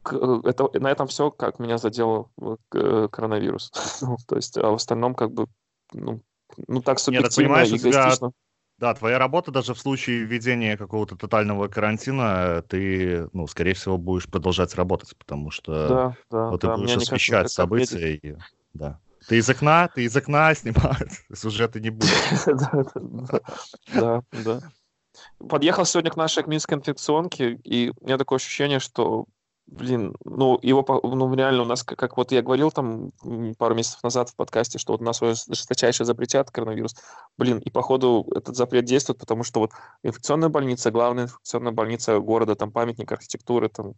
это, на этом все, как меня задел э, коронавирус. ну, то есть, а в остальном, как бы, ну, ну так субъективно Нет, эгоистично. Да, твоя работа даже в случае введения какого-то тотального карантина, ты, ну, скорее всего, будешь продолжать работать, потому что да, да, вот да, ты будешь освещать события. И, да. Ты из окна, ты из окна снимают, сюжеты не будет. Да, да. Подъехал сегодня к нашей минской инфекционке, и у меня такое ощущение, что Блин, ну, его, ну, реально у нас, как, как вот я говорил там пару месяцев назад в подкасте, что вот у нас жесточайше запретят коронавирус. Блин, и походу этот запрет действует, потому что вот инфекционная больница, главная инфекционная больница города, там памятник архитектуры, там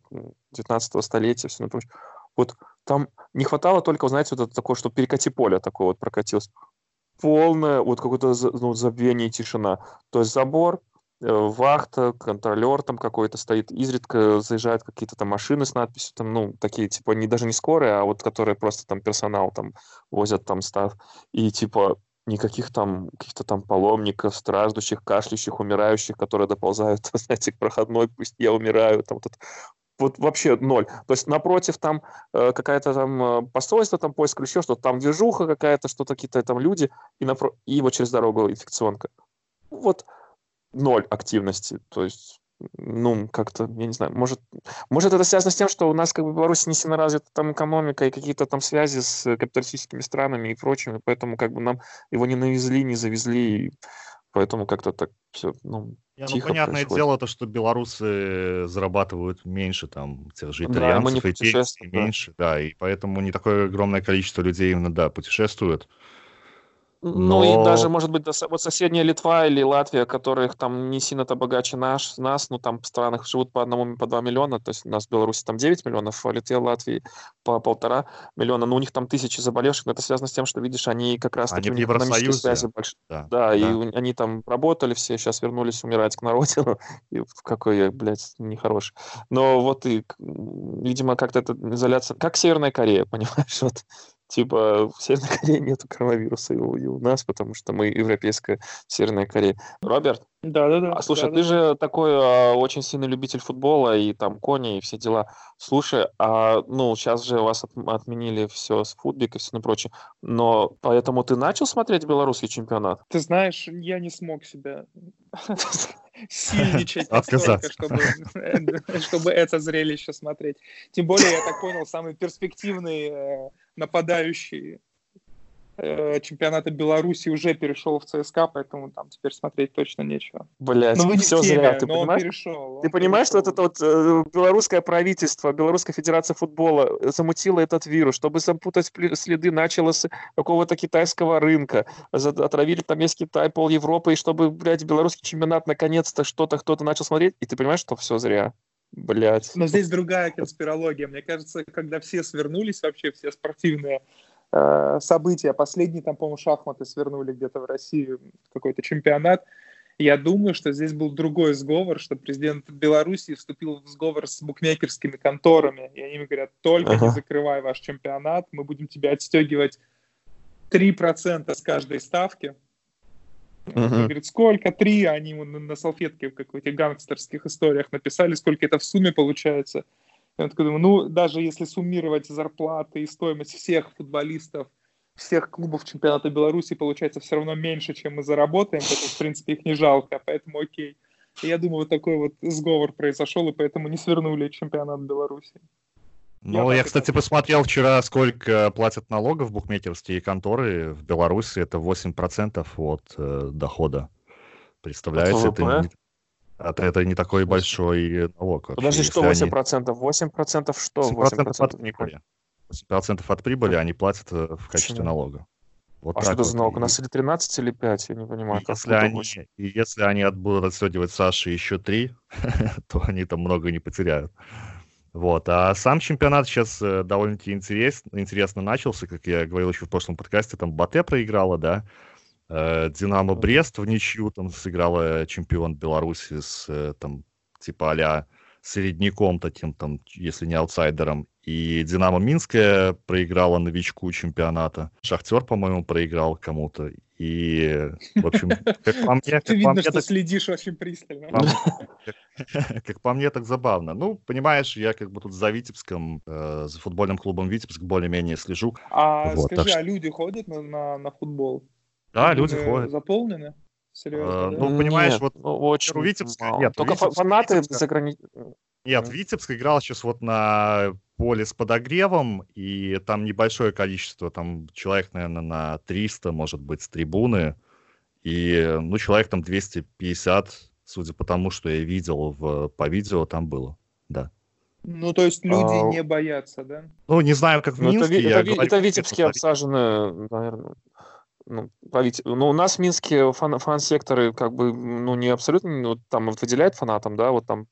19 столетия, все прочее. Вот там не хватало только, знаете, вот это такое, что перекати поле такое вот прокатилось. Полное вот какое-то ну, забвение и тишина. То есть забор, вахта, контролер там какой-то стоит, изредка заезжают какие-то там машины с надписью, там, ну, такие, типа, не, даже не скорые, а вот которые просто там персонал там возят там став, и, типа, никаких там каких-то там паломников, страждущих, кашляющих, умирающих, которые доползают, знаете, к проходной, пусть я умираю, там вот, вот вообще ноль. То есть напротив там э, какая-то там э, посольство, там поиск еще что-то, там движуха какая-то, что-то какие-то там люди, и, напро- и вот через дорогу инфекционка. Вот ноль активности. То есть, ну, как-то, я не знаю, может, может это связано с тем, что у нас как бы в Беларуси не сильно развита там экономика и какие-то там связи с капиталистическими странами и прочим, и поэтому как бы нам его не навезли, не завезли, и поэтому как-то так все, ну, не, ну, понятное происходит. дело, то, что белорусы зарабатывают меньше, там, тех же итальянцев, да, и да. меньше, да, и поэтому не такое огромное количество людей именно, да, путешествуют. Но... Ну и даже, может быть, вот соседняя Литва или Латвия, которых там не сильно-то богаче наш, нас, ну там в странах живут по одному, по два миллиона, то есть у нас в Беларуси там 9 миллионов, а Литве, Латвии по полтора миллиона, но у них там тысячи заболевших, но это связано с тем, что, видишь, они как раз таки они экономические связи большие. Да, да, да, и они там работали все, сейчас вернулись умирать к народу, и какой я, блядь, нехороший. Но вот и, видимо, как-то эта изоляция, как Северная Корея, понимаешь, вот типа в Северной Корее нету коронавируса и у, и у нас, потому что мы европейская Северная Корея. Роберт? Да, да, да. А, слушай, да, ты да. же такой а, очень сильный любитель футбола и там кони и все дела. Слушай, а ну сейчас же вас от, отменили все с футбик и все на прочее, но поэтому ты начал смотреть белорусский чемпионат? Ты знаешь, я не смог себя сильничать настолько, чтобы, чтобы это зрелище смотреть. Тем более, я так понял, самый перспективный э, нападающий э, чемпионата Беларуси уже перешел в ЦСКА, поэтому там теперь смотреть точно нечего. Блять, ну, все теме, зря, ты понимаешь? Перешел, ты понимаешь, перешел. что это вот э, белорусское правительство, Белорусская федерация футбола замутила этот вирус, чтобы запутать следы, начало с какого-то китайского рынка, отравили там весь Китай, пол Европы, и чтобы, блядь, белорусский чемпионат наконец-то что-то кто-то начал смотреть, и ты понимаешь, что все зря. Блять. Но здесь другая конспирология. Мне кажется, когда все свернулись вообще, все спортивные э, события, последние там, по-моему, шахматы свернули где-то в Россию, какой-то чемпионат, я думаю, что здесь был другой сговор, что президент Беларуси вступил в сговор с букмекерскими конторами, и они ему говорят, только ага. не закрывай ваш чемпионат, мы будем тебе отстегивать 3% с каждой ставки. Uh-huh. Он говорит, сколько? Три. Они ему на, на салфетке в каких-то гангстерских историях написали, сколько это в сумме получается. Он такой думаю, ну, даже если суммировать зарплаты и стоимость всех футболистов всех клубов чемпионата Беларуси получается все равно меньше, чем мы заработаем, поэтому, в принципе, их не жалко, поэтому окей. И я думаю, вот такой вот сговор произошел, и поэтому не свернули чемпионат Беларуси. Ну, я, я кстати, посмотрел вчера, сколько платят налогов букмекерские конторы в Беларуси. Это 8% от э, дохода. Представляете, это не, это, это не такой большой налог. Вообще. Подожди, что 8%? Они... 8% что? 8%, 8% от прибыли. 8% от прибыли они платят э, в качестве Почему? налога. Вот а что это вот. за налог? У нас или 13, или 5, я не понимаю. Если, они, и если они будут отстегивать Саши еще 3, то они там много не потеряют. Вот. А сам чемпионат сейчас э, довольно-таки интерес, интересно начался, как я говорил еще в прошлом подкасте, там Батэ проиграла, да, Динамо Брест в ничью там сыграла чемпион Беларуси с э, там типа а средняком таким, там, если не аутсайдером. И Динамо Минская проиграла новичку чемпионата. Шахтер, по-моему, проиграл кому-то. И, в общем, как по мне... Ты видно, что следишь очень пристально. Как по мне, так забавно. Ну, понимаешь, я как бы тут за Витебском, э, за футбольным клубом Витебск более-менее слежу. А скажи, а люди ходят на футбол? Да, люди ходят. Заполнены? Серьезно, а, да? Ну, понимаешь, нет, вот ну, очень у Витебска... Нет, Только Витебска, фанаты Витебска... за грани... Нет, Витебск играл сейчас вот на поле с подогревом, и там небольшое количество, там человек, наверное, на 300, может быть, с трибуны, и, ну, человек там 250, судя по тому, что я видел в, по видео, там было, да. Ну, то есть люди а... не боятся, да? Ну, не знаю, как в ну, Минске. Это, это, говорю, это Витебские обсажены, наверное, ну, править. Ну, у нас в Минске фан, фан-секторы как бы, ну, не абсолютно, ну, там вот выделяют фанатам, да, вот там,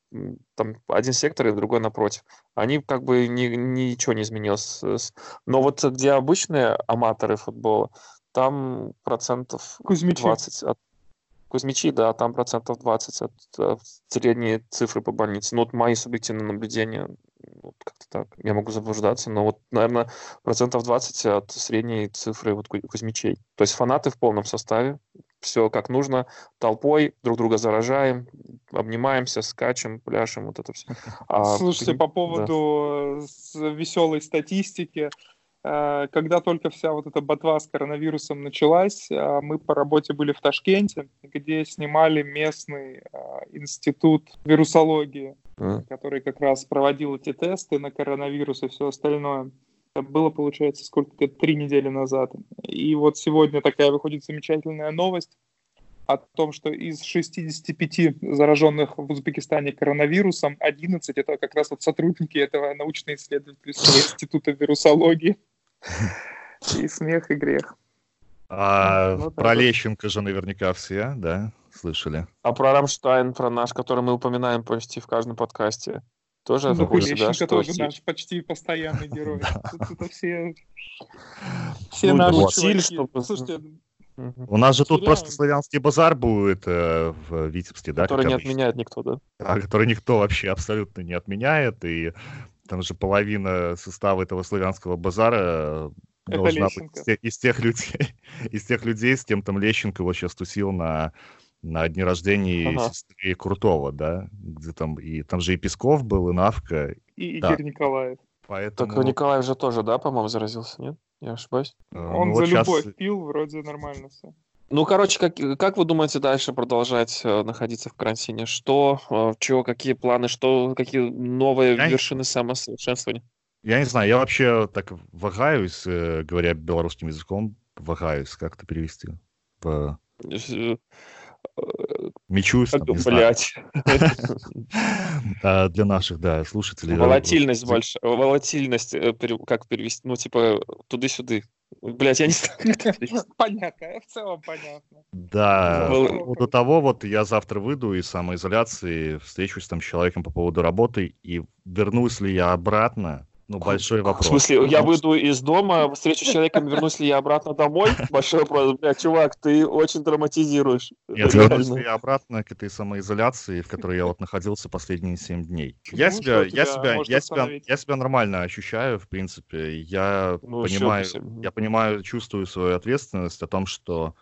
там один сектор и другой напротив. Они как бы ни, ничего не изменилось. Но вот где обычные аматоры футбола, там процентов Кузьмичи. 20 от Кузьмичи, да, там процентов 20 от, от средней цифры по больнице. Ну, вот мои субъективные наблюдения, вот как-то так. Я могу заблуждаться, но вот, наверное, процентов 20 от средней цифры вот Кузьмичей. То есть фанаты в полном составе, все как нужно, толпой друг друга заражаем, обнимаемся, скачем, пляшем, вот это все. А, Слушайте, по поводу да. веселой статистики, когда только вся вот эта ботва с коронавирусом началась, э, мы по работе были в Ташкенте, где снимали местный э, институт вирусологии mm. который как раз проводил эти тесты на коронавирус и все остальное. Это было, получается, сколько-то три недели назад. И вот сегодня такая выходит замечательная новость о том, что из 65 зараженных в Узбекистане коронавирусом 11 это как раз вот сотрудники этого научно-исследовательского института вирусологии. И смех, и грех. А ну, про Лещенко же наверняка все, да? слышали. А про Рамштайн, про наш, который мы упоминаем почти в каждом подкасте, тоже ну, в да, что... тоже наш почти постоянный герой. Это все, все ну, наши чуваки. Слушайте, у нас же тут просто славянский базар будет э, в Витебске, да? Который не отменяет никто, да? А, который никто вообще абсолютно не отменяет, и там же половина состава этого славянского базара Это должна Лещенко. быть из тех, из тех людей, из тех людей, с кем там Лещенко вот сейчас тусил на на дне рождения ага. сестры Крутого, да, где там и там же и Песков был, и Навка. И да. Игорь Николаев. Поэтому... Так Николаев же тоже, да, по-моему, заразился, нет? Я ошибаюсь? Э, Он ну, за вот любовь сейчас... пил, вроде нормально все. Ну, короче, как, как вы думаете дальше продолжать э, находиться в карантине? Что, э, чего, какие планы, что, какие новые я вершины не... самосовершенствования? Я не знаю, я вообще так вагаюсь, э, говоря белорусским языком, вагаюсь, как это перевести? В... Мечусь, там, Блять. А, для наших, да, слушателей. Волатильность большая. Волатильность, э, как перевести? Ну, типа, туды-сюды. Блять, я не знаю. Понятно, в целом понятно. Да, по поводу того, вот я завтра выйду из самоизоляции, встречусь там с человеком по поводу работы, и вернусь ли я обратно, ну, большой вопрос. В смысле, я выйду из дома, встречу с человеком, вернусь ли я обратно домой? Большой вопрос. Бля, чувак, ты очень драматизируешь. Нет, вернусь ли я обратно к этой самоизоляции, в которой я вот находился последние семь дней. Я себя, я себя, я себя, я себя нормально ощущаю, в принципе. Я ну, понимаю, я понимаю, чувствую свою ответственность о том, что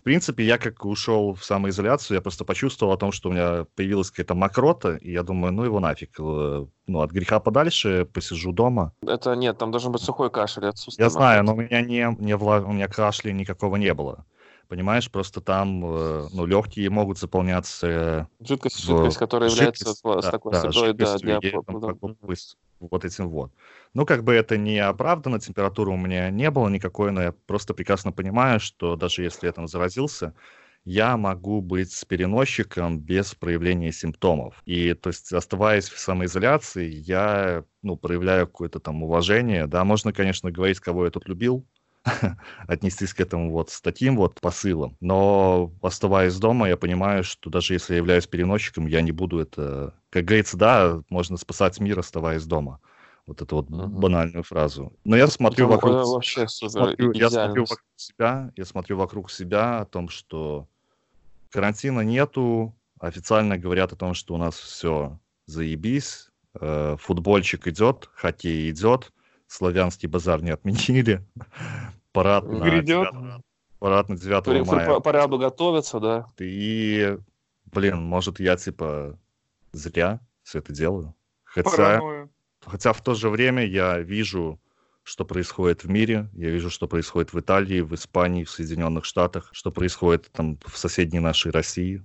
в принципе, я как ушел в самоизоляцию, я просто почувствовал о том, что у меня появилась какая-то мокрота, и я думаю, ну его нафиг, э, ну от греха подальше, посижу дома. Это нет, там должен быть сухой кашель, отсутствие Я знаю, но у меня не, не вла... у меня кашля никакого не было. Понимаешь, просто там, э, ну, легкие могут заполняться... Жидкость, в... жидкость которая является жидкость, да, такой да, средой, да, для... Там, как бы, вот этим вот. Ну, как бы это не оправдано, температуры у меня не было никакой, но я просто прекрасно понимаю, что даже если я там заразился, я могу быть переносчиком без проявления симптомов. И, то есть, оставаясь в самоизоляции, я, ну, проявляю какое-то там уважение. Да, можно, конечно, говорить, кого я тут любил, отнестись к этому вот с таким вот посылом. Но оставаясь дома, я понимаю, что даже если я являюсь переносчиком, я не буду это... Как говорится, да, можно спасать мир, оставаясь дома. Вот эту вот uh-huh. банальную фразу. Но я смотрю Потому вокруг... Вообще смотрю, я смотрю вокруг себя, я смотрю вокруг себя о том, что карантина нету, официально говорят о том, что у нас все заебись, э, футбольчик идет, хоккей идет, славянский базар не отменили. Парад на, 9, парад на 9 При, мая. По параду готовятся, да. И, блин, может, я, типа, зря все это делаю. Хотя, хотя в то же время я вижу, что происходит в мире, я вижу, что происходит в Италии, в Испании, в Соединенных Штатах, что происходит там в соседней нашей России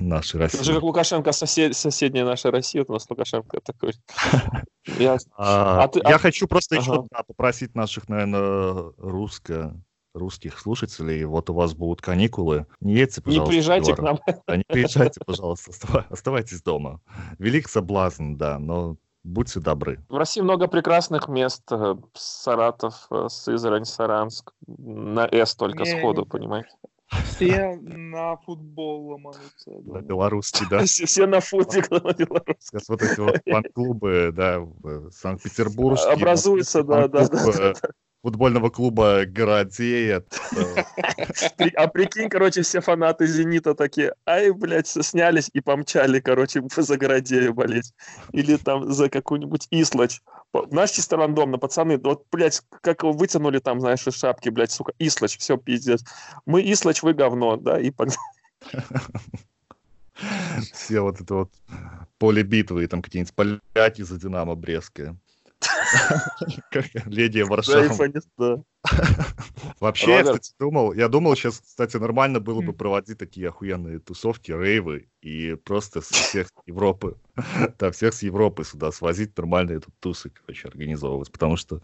нашей России. Уже как Лукашенко сосед, соседняя наша Россия, у нас Лукашенко такой. Я, а, а ты, я а... хочу просто ага. еще да, попросить наших, наверное, русско русских слушателей, вот у вас будут каникулы, не едьте, пожалуйста. Не приезжайте к нам. Да, не приезжайте, пожалуйста, оставайтесь дома. Велик соблазн, да, но будьте добры. В России много прекрасных мест. Э, Саратов, э, Сызрань, Саранск. На «С» только не, сходу, понимаете? Все на футбол ломаются. На белорусский, да? Все на футик на белорусский. Сейчас вот эти вот фан-клубы, да, Санкт-Петербургские. Образуются, да, да, да футбольного клуба Городея. А прикинь, короче, все фанаты «Зенита» такие, ай, блядь, снялись и помчали, короче, за Городею болеть. Или там за какую-нибудь Ислач. Наш чисто рандомно, пацаны, вот, блядь, как вытянули там, знаешь, из шапки, блядь, сука, Ислач, все, пиздец. Мы Ислач, вы говно, да, и погнали. Все вот это вот поле битвы, там какие-нибудь поляки за Динамо Брестское. Леди Варшава. Вообще, я, кстати, думал, я думал, сейчас, кстати, нормально было бы проводить такие охуенные тусовки, рейвы, и просто со всех Европы, да, всех с Европы сюда свозить, нормально эту тусы, короче, организовывать, потому что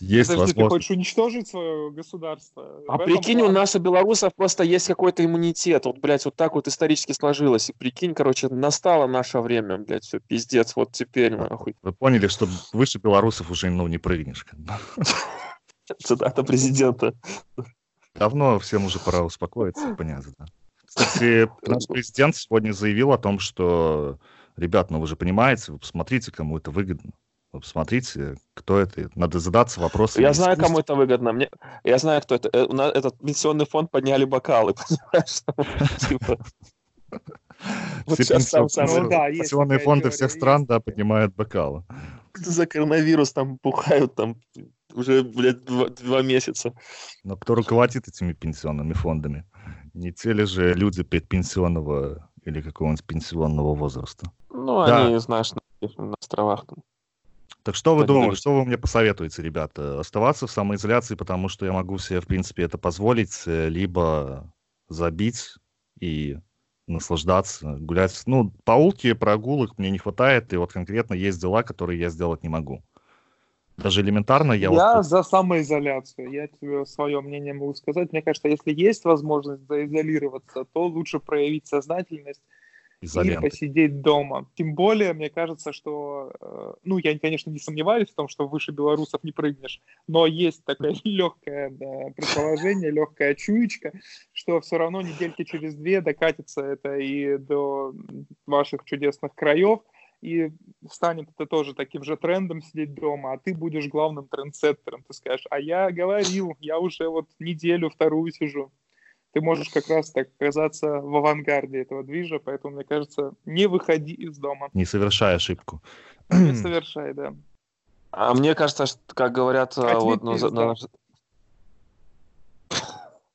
есть Подожди, возможность... ты хочешь уничтожить свое государство? А прикинь, плане... у нас у белорусов просто есть какой-то иммунитет. Вот, блядь, вот так вот исторически сложилось. И прикинь, короче, настало наше время, блядь, все, пиздец, вот теперь, нахуй. Вы поняли, что выше белорусов уже, ну, не прыгнешь. Цитата президента. Давно всем уже пора успокоиться, понятно. Кстати, наш президент сегодня заявил о том, что, ребят, ну вы же понимаете, вы посмотрите, кому это выгодно. Посмотрите, кто это. Надо задаться вопросом. Я знаю, кому это выгодно. Мне... Я знаю, кто это. Э, у нас этот пенсионный фонд подняли бокалы, понимаешь? Типа. Вот сейчас сам, сам, ну, да, пенсионные фонды всех стран, да, поднимают бокалы. За коронавирус там бухают там уже, блядь, два, два месяца. Но кто руководит этими пенсионными фондами? Не те ли же люди предпенсионного или какого-нибудь пенсионного возраста? Ну, да. они, знаешь, на, на островах там. Так что вы думаете, что вы мне посоветуете, ребята? Оставаться в самоизоляции, потому что я могу себе, в принципе, это позволить, э, либо забить и наслаждаться, гулять. Ну, по улке прогулок мне не хватает, и вот конкретно есть дела, которые я сделать не могу. Даже элементарно я... Я вот... за самоизоляцию. Я тебе свое мнение могу сказать. Мне кажется, если есть возможность заизолироваться, то лучше проявить сознательность и посидеть дома. Тем более, мне кажется, что, э, ну, я, конечно, не сомневаюсь в том, что выше белорусов не прыгнешь, но есть такое легкое да, предположение, легкая чуечка, что все равно недельки через две докатится это и до ваших чудесных краев, и станет это тоже таким же трендом сидеть дома, а ты будешь главным трендсеттером, ты скажешь, а я говорил, я уже вот неделю, вторую сижу ты можешь как раз так оказаться в авангарде этого движа, поэтому, мне кажется, не выходи из дома. Не совершай ошибку. Не совершай, да. А мне кажется, что, как говорят, а вот, ну, на,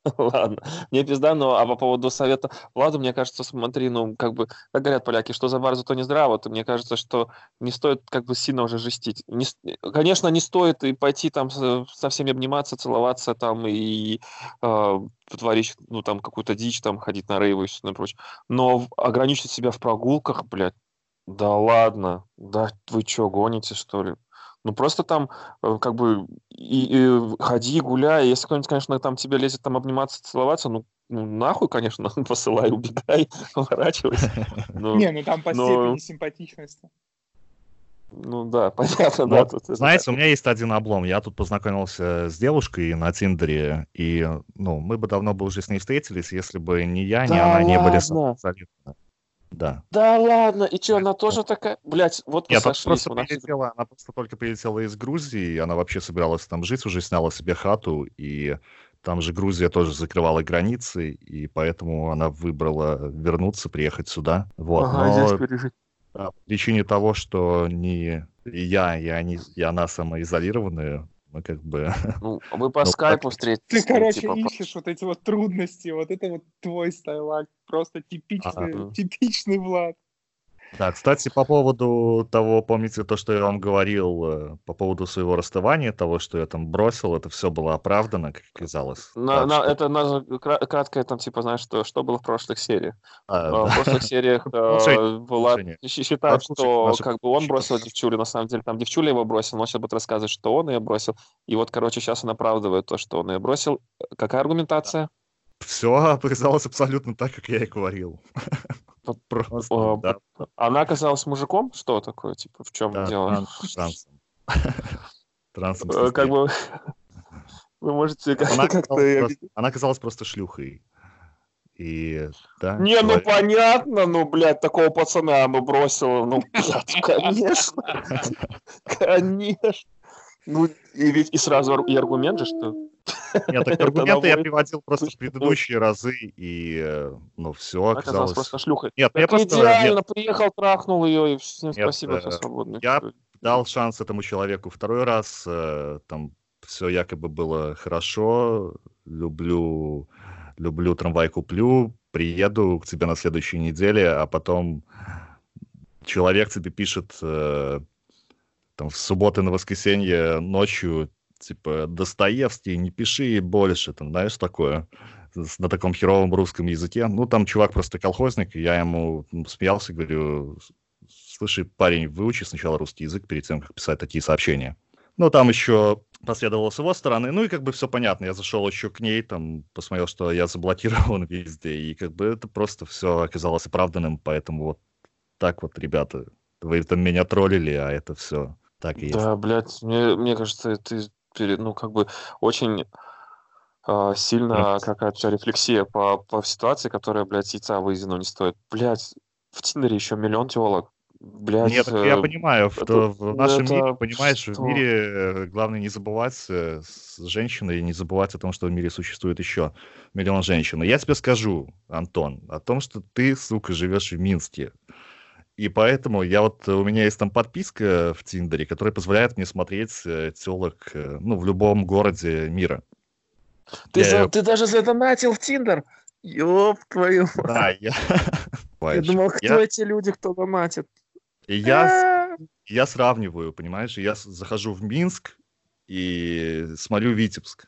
Ладно, не пизда, но а по поводу совета Владу, мне кажется, смотри, ну, как бы, как говорят поляки, что за барзу, то не здраво, то мне кажется, что не стоит как бы сильно уже жестить. Не, конечно, не стоит и пойти там со всеми обниматься, целоваться там и э, творить, ну, там, какую-то дичь, там, ходить на рейвы и все прочее. Но ограничить себя в прогулках, блядь, да ладно, да вы что, гоните, что ли? Ну, просто там, э, как бы, и, и ходи, гуляй. Если кто-нибудь, конечно, там тебе лезет там обниматься, целоваться, ну, ну нахуй, конечно, посылай, убегай, поворачивайся. Не, ну там по степени симпатичности. Ну да, понятно, да. Тут знаете, у меня есть один облом. Я тут познакомился с девушкой на Тиндере, и, ну, мы бы давно бы уже с ней встретились, если бы ни я, ни она не были абсолютно. Да. Да ладно, и что, она тоже такая? Блять, вот Нет, сошлись. Просто нас... прилетела, она просто только прилетела из Грузии, она вообще собиралась там жить, уже сняла себе хату, и там же Грузия тоже закрывала границы, и поэтому она выбрала вернуться, приехать сюда. Вот. Ага, Но... здесь пережить. по причине того, что не я, и, они, и она самоизолированные, мы как бы... Ну, вы по ну, скайпу встретились. Ты, короче, типа, ищешь вот эти вот трудности, вот это вот твой стайлак, просто типичный, а, типичный Влад. Да, кстати, по поводу того, помните то, что я вам говорил э, по поводу своего расставания, того, что я там бросил, это все было оправдано, как казалось. На, на, что... Это на, краткое, там, типа, знаешь, что, что было в прошлых сериях. А, а, в да. прошлых сериях э, Влад считает, что как бы он бросил девчулю, на самом деле, там девчуля его бросил, но сейчас будет рассказывать, что он ее бросил. И вот, короче, сейчас он оправдывает то, что он ее бросил. Какая аргументация? Все оказалось абсолютно так, как я и говорил. Да. Она оказалась мужиком? Что такое? Типа, в чем да, дело? Трансом. Трансом. Э, как бы... Вы можете она как-то... Она оказалась просто шлюхой. И, да, не, ну человек... ну понятно, ну, блядь, такого пацана мы бросил, ну, блядь, конечно, конечно. Ну, и ведь и сразу и аргумент же, что нет, так аргументы я приводил просто в предыдущие разы, и, э, ну, все оказалось... просто шлюхой. Нет, я просто... идеально, приехал, трахнул ее, и всем спасибо, все свободно. Я дал шанс этому человеку второй раз, э, там все якобы было хорошо, люблю, люблю трамвай куплю, приеду к тебе на следующей неделе, а потом человек тебе пишет э, там в субботу на воскресенье ночью типа, Достоевский, не пиши больше, там, знаешь, такое, на таком херовом русском языке. Ну, там чувак просто колхозник, я ему смеялся, говорю, слушай, парень, выучи сначала русский язык перед тем, как писать такие сообщения. Ну, там еще последовало с его стороны, ну и как бы все понятно, я зашел еще к ней, там, посмотрел, что я заблокирован везде, и как бы это просто все оказалось оправданным, поэтому вот так вот, ребята, вы там меня троллили, а это все так и есть. Да, блядь, мне, мне кажется, ты перед, ну, как бы очень э, сильно какая-то рефлексия по, по ситуации, которая, блядь, яйца выеденного не стоит. Блядь, в Тиндере еще миллион телок. Блядь, Нет, э, я понимаю, что это, в нашем это... мире, понимаешь, что? в мире э, главное не забывать э, с женщиной, не забывать о том, что в мире существует еще миллион женщин. И я тебе скажу, Антон, о том, что ты, сука, живешь в Минске. И поэтому я вот, у меня есть там подписка в Тиндере, которая позволяет мне смотреть э, телок, э, ну, в любом городе мира. Ты, я... за, ты даже задонатил в Тиндер? Ёб твою Да, я... Я думал, кто я... эти люди, кто донатит? И я, а. я сравниваю, понимаешь? Я захожу в Минск и смотрю Витебск.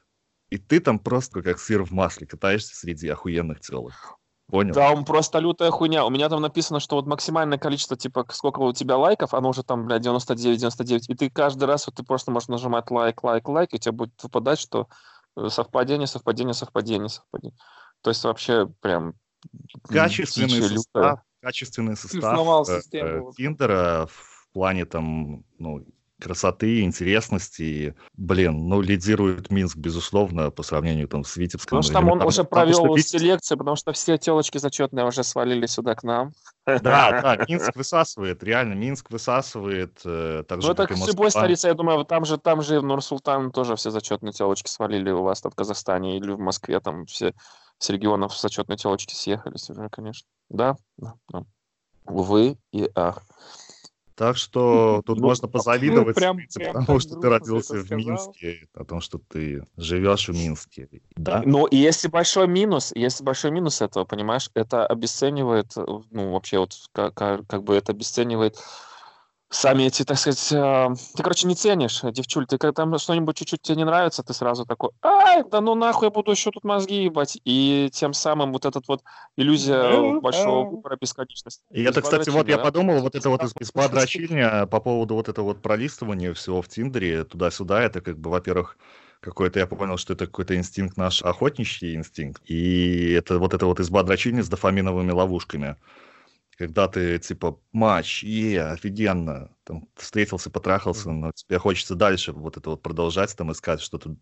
И ты там просто как сыр в масле катаешься среди охуенных телок. Понял. Да, он просто лютая хуйня. У меня там написано, что вот максимальное количество, типа, сколько у тебя лайков, оно уже там, блядь, 99-99. И ты каждый раз, вот ты просто можешь нажимать лайк, лайк, лайк, и тебе будет выпадать, что э, совпадение, совпадение, совпадение, совпадение. То есть вообще прям... Качественный состав качественный Ты состав э, э. Тиндера в плане там, ну, красоты, интересности. И, Блин, ну, лидирует Минск, безусловно, по сравнению там с Витебском. Потому что там он уже Потому что провел селекцию, потому что все телочки зачетные уже свалили сюда к нам. Да, да, Минск высасывает, реально, Минск высасывает, э, так Ну, же, это как с любой столицы, я думаю, там же, там же в Нур-Султан тоже все зачетные телочки свалили у вас там в Казахстане или в Москве, там все с регионов зачетные телочки съехались уже, конечно. Да, да, да. Увы и ах. Так что тут Ну, можно позавидовать, прям- в принципе, прям потому что ты родился в сказал. Минске, о том, что ты живешь в Минске. Да, Ну, и если большой минус, если большой минус этого, понимаешь, это обесценивает, э, ну, вообще вот как, как бы это обесценивает сами эти, так сказать, э, ты, короче, не ценишь, э, девчуль, ты когда там что-нибудь чуть-чуть тебе не нравится, ты сразу такой, ай, да ну нахуй я буду еще тут мозги ебать, и тем самым вот этот вот иллюзия большого выбора бесконечности. И это, кстати, вот я подумал, вот это вот из- изба дрочильня по поводу вот этого вот пролистывания всего в Тиндере туда-сюда, это как бы, во-первых, какой-то, я понял, что это какой-то инстинкт наш, охотничий инстинкт, и это вот это вот изба дрочильни с дофаминовыми ловушками. Когда ты, типа, матч, е, офигенно, там, встретился, потрахался, но тебе хочется дальше вот это вот продолжать, там, искать что-то.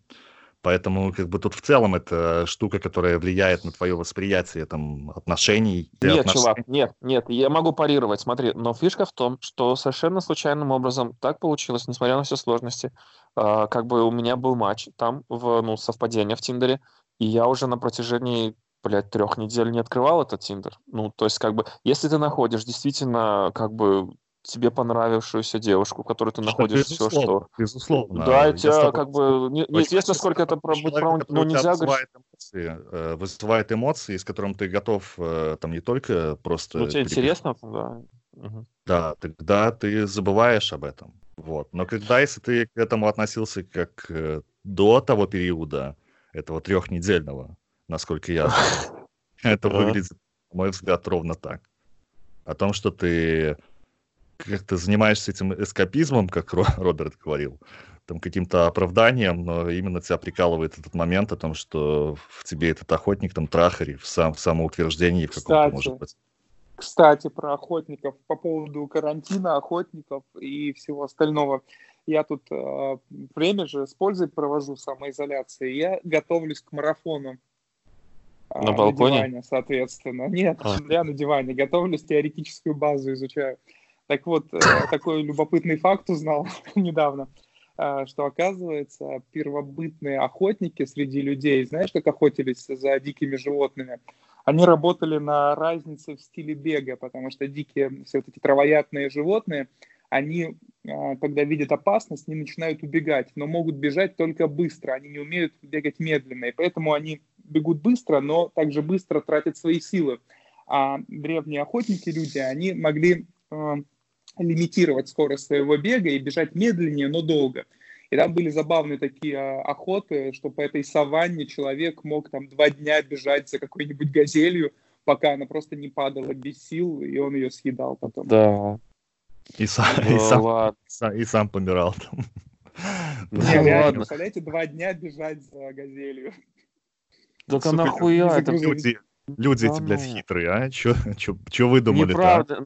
Поэтому, как бы, тут в целом это штука, которая влияет на твое восприятие, там, отношений. Нет, отнош- чувак, нет, нет, я могу парировать, смотри, но фишка в том, что совершенно случайным образом так получилось, несмотря на все сложности, а, как бы у меня был матч там, в, ну, совпадение в Тиндере, и я уже на протяжении, блядь, трех недель не открывал этот Тиндер. Ну, то есть, как бы, если ты находишь действительно, как бы, тебе понравившуюся девушку, в которой ты находишь все, что... Безусловно, безусловно. Да, и тебя как бы не- неизвестно, сколько это сказать, про- ну нельзя говорить. вызывает эмоции, э, вызывает эмоции, с которым ты готов э, там не только просто... Ну, тебе интересно, да. Мгм. Да, тогда ты забываешь об этом. Вот. Но когда, если ты к этому относился как э, до того периода, этого трехнедельного, насколько я знаю, это выглядит, на мой взгляд, ровно так. О том, что ты как-то занимаешься этим эскапизмом, как Ро- Роберт говорил, там каким-то оправданием, но именно тебя прикалывает этот момент о том, что в тебе этот охотник, там, трахари, в, сам, в самоутверждении в каком-то, может быть. Кстати, про охотников, по поводу карантина, охотников и всего остального. Я тут э, время же с пользой провожу самоизоляции. Я готовлюсь к марафону. А, На балконе? диване, соответственно. Нет, А. я на диване. Готовлюсь, теоретическую базу изучаю. Так вот, э, такой любопытный факт узнал недавно, э, что, оказывается, первобытные охотники среди людей, знаешь, как охотились за дикими животными? Они работали на разнице в стиле бега, потому что дикие, все вот эти травоядные животные, они, э, когда видят опасность, не начинают убегать, но могут бежать только быстро, они не умеют бегать медленно, и поэтому они бегут быстро, но также быстро тратят свои силы. А древние охотники, люди, они могли э, лимитировать скорость своего бега и бежать медленнее, но долго. И там были забавные такие э, охоты, что по этой саванне человек мог там два дня бежать за какой-нибудь газелью, пока она просто не падала без сил, и он ее съедал потом. Да, И сам, и да сам, ладно. и сам- и сам помирал там. Да Не, реально, ладно. представляете, два дня бежать за газелью. Да это Сука, нахуя? Это Люди, люди Да эти, блядь, ну. хитрые, а? Чё вы думали-то? а? Неправда.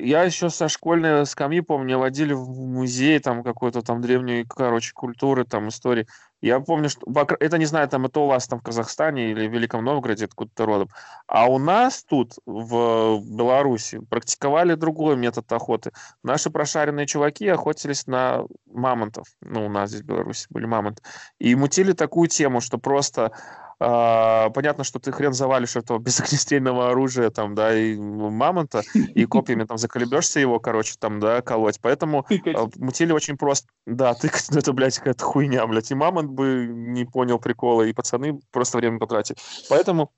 Я еще со школьной скамьи, помню, меня водили в музей там какой-то там древней, короче, культуры, там истории. Я помню, что это не знаю, там это у вас там в Казахстане или в Великом Новгороде откуда-то родом. А у нас тут в Беларуси практиковали другой метод охоты. Наши прошаренные чуваки охотились на мамонтов. Ну, у нас здесь в Беларуси были мамонты. И мутили такую тему, что просто а, понятно, что ты хрен завалишь этого без огнестрельного оружия, там, да, и мамонта, и копьями там заколебешься его, короче, там, да, колоть. Поэтому а, мутили очень просто. Да, тыкать, ну, это, блядь, какая-то хуйня, блядь. И мамонт бы не понял прикола, и пацаны просто время потратили. Поэтому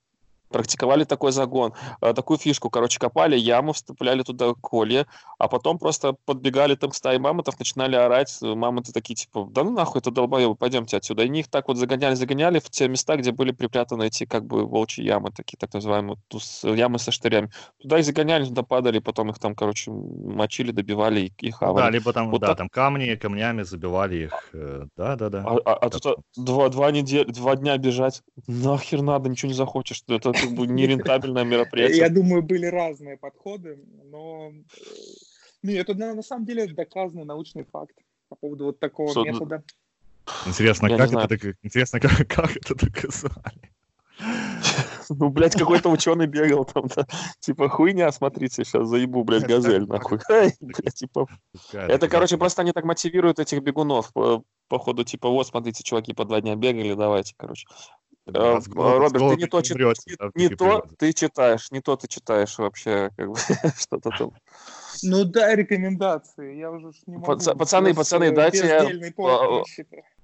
практиковали такой загон, э, такую фишку, короче, копали яму, вставляли туда колья, а потом просто подбегали там к стае мамонтов, начинали орать, мамонты такие, типа, да ну нахуй, это долбоебы, пойдемте отсюда. И они их так вот загоняли, загоняли в те места, где были припрятаны эти, как бы, волчьи ямы, такие, так называемые, тус- ямы со штырями. Туда их загоняли, туда падали, потом их там, короче, мочили, добивали и, и Да, хавали. либо там, Вот да, так. там камни, камнями забивали их. э, Да, да, да. А, а- а тут два, два, недели, два дня бежать, нахер надо, ничего не захочешь. Это как бы нерентабельное мероприятие. Я думаю, были разные подходы, но нет, это на, самом деле доказанный научный факт по поводу вот такого Что, метода. Интересно, как это, интересно, как, как это доказали? Ну, блядь, какой-то ученый бегал там, да. Типа, хуйня, смотрите, сейчас заебу, блядь, газель, нахуй. типа, это, короче, просто они так мотивируют этих бегунов. Походу, типа, вот, смотрите, чуваки по два дня бегали, давайте, короче. Э, Роберт, ты не то, чит... не то ты читаешь, не то ты читаешь вообще, как бы, что-то там. Ну да, рекомендации. Я уже не могу. Пацаны, пацаны, дайте я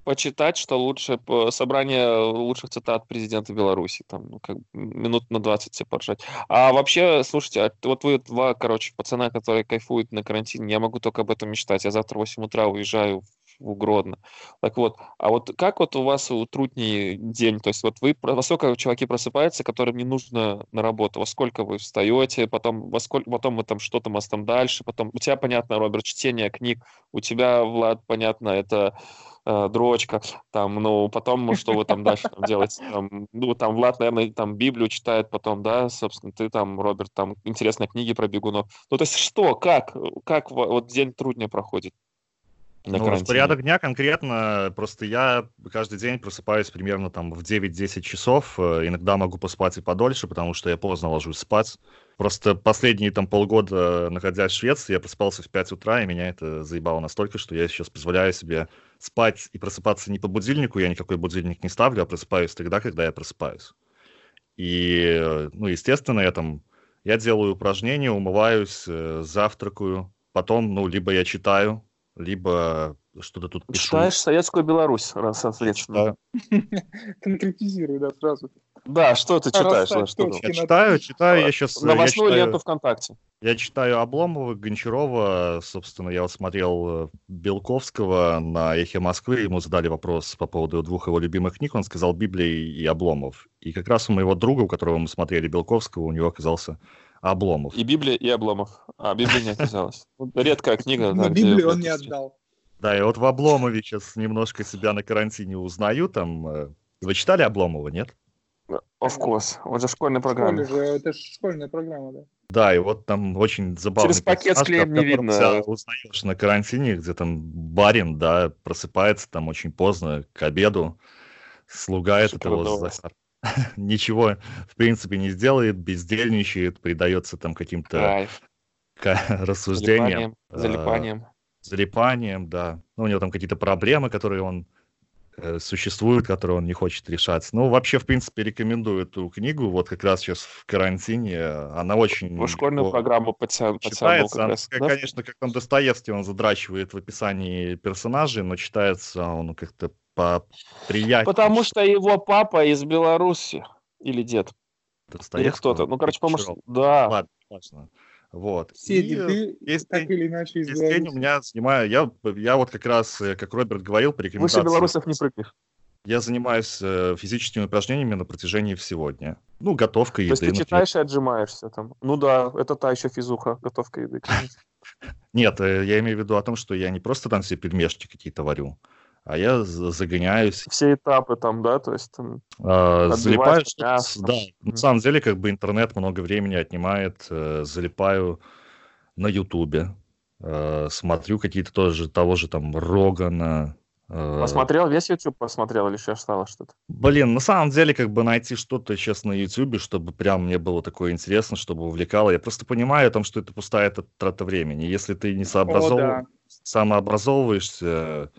почитать, что лучше собрание лучших цитат президента Беларуси, там, ну, как минут на 20 себе поржать. А вообще, слушайте, а вот вы два, короче, пацана, которые кайфуют на карантине, я могу только об этом мечтать. Я завтра в 8 утра уезжаю в Гродно. Так вот, а вот как вот у вас утруднее день? То есть вот вы, во сколько чуваки просыпаются, которым не нужно на работу? Во сколько вы встаете? Потом, во сколько, потом вы там что-то у вас там дальше? Потом у тебя, понятно, Роберт, чтение книг. У тебя, Влад, понятно, это э, дрочка. Там, ну, потом, что вы там дальше там делаете? Там, ну, там Влад, наверное, там Библию читает потом, да, собственно, ты там, Роберт, там интересные книги про бегунов. Ну, то есть что, как, как вот день труднее проходит? На ну, распорядок дня конкретно, просто я каждый день просыпаюсь примерно там в 9-10 часов, э, иногда могу поспать и подольше, потому что я поздно ложусь спать. Просто последние там полгода, находясь в Швеции, я просыпался в 5 утра, и меня это заебало настолько, что я сейчас позволяю себе спать и просыпаться не по будильнику, я никакой будильник не ставлю, а просыпаюсь тогда, когда я просыпаюсь. И, ну, естественно, я там, я делаю упражнения, умываюсь, э, завтракаю, потом, ну, либо я читаю, либо что-то тут пишу. Читаешь Советскую Беларусь, раз, соответственно. Конкретизируй, да, сразу. Да, что ты читаешь? Да, что я читаю, читаю, я сейчас... Новостную я читаю, ленту ВКонтакте. Я читаю Обломова, Гончарова, собственно, я смотрел э, Белковского на «Эхе Москвы», ему задали вопрос по поводу двух его любимых книг, он сказал «Библия» и «Обломов». И как раз у моего друга, у которого мы смотрели Белковского, у него оказался Обломов. И Библия, и Обломов. А, Библия не оказалась. Ну, редкая книга. Но Библию он не отдал. Да, и вот в Обломове сейчас немножко себя на карантине узнаю. Там э, Вы читали Обломова, нет? Of course. Он же в школьной программе. это же школьная программа, да. Да, и вот там очень забавно. Через пакет с клеем не видно. узнаешь на карантине, где там барин, да, просыпается там очень поздно, к обеду, слуга этот его ничего, в принципе, не сделает, бездельничает, предается там каким-то рассуждениям. Залипанием. А, залипанием, да. Ну, у него там какие-то проблемы, которые он э, существуют, которые он не хочет решать. Ну, вообще, в принципе, рекомендую эту книгу. Вот как раз сейчас в карантине. Она очень... В школьную программу. Она, да? Конечно, как там Достоевский, он задрачивает в описании персонажей, но читается он как-то поприятнее. Потому что его папа из Беларуси. Или дед. Или кто-то. Ну, короче, по-моему, да. Ладно, важно. Вот. Все и деды есть так или иначе из. День у меня занимаю, я, я вот как раз, э, как Роберт говорил, по рекомендации... Выше белорусов не прыгнешь. Я занимаюсь э, физическими упражнениями на протяжении всего дня. Ну, готовка еды. То есть ты читаешь и отжимаешься там? Ну да, это та еще физуха, готовка еды. Нет, э, я имею в виду о том, что я не просто там себе пельмешки какие-то варю, а я загоняюсь. Все этапы там, да, то есть там... А, залипаю, да, на самом деле как бы интернет много времени отнимает, э, залипаю на ютубе, э, смотрю какие-то тоже, того же там Рогана, э, Посмотрел весь YouTube, посмотрел или еще стало что-то? Блин, на самом деле, как бы найти что-то сейчас на YouTube, чтобы прям мне было такое интересно, чтобы увлекало. Я просто понимаю о том, что это пустая трата времени. Если ты не сообразов... О, да. самообразовываешься,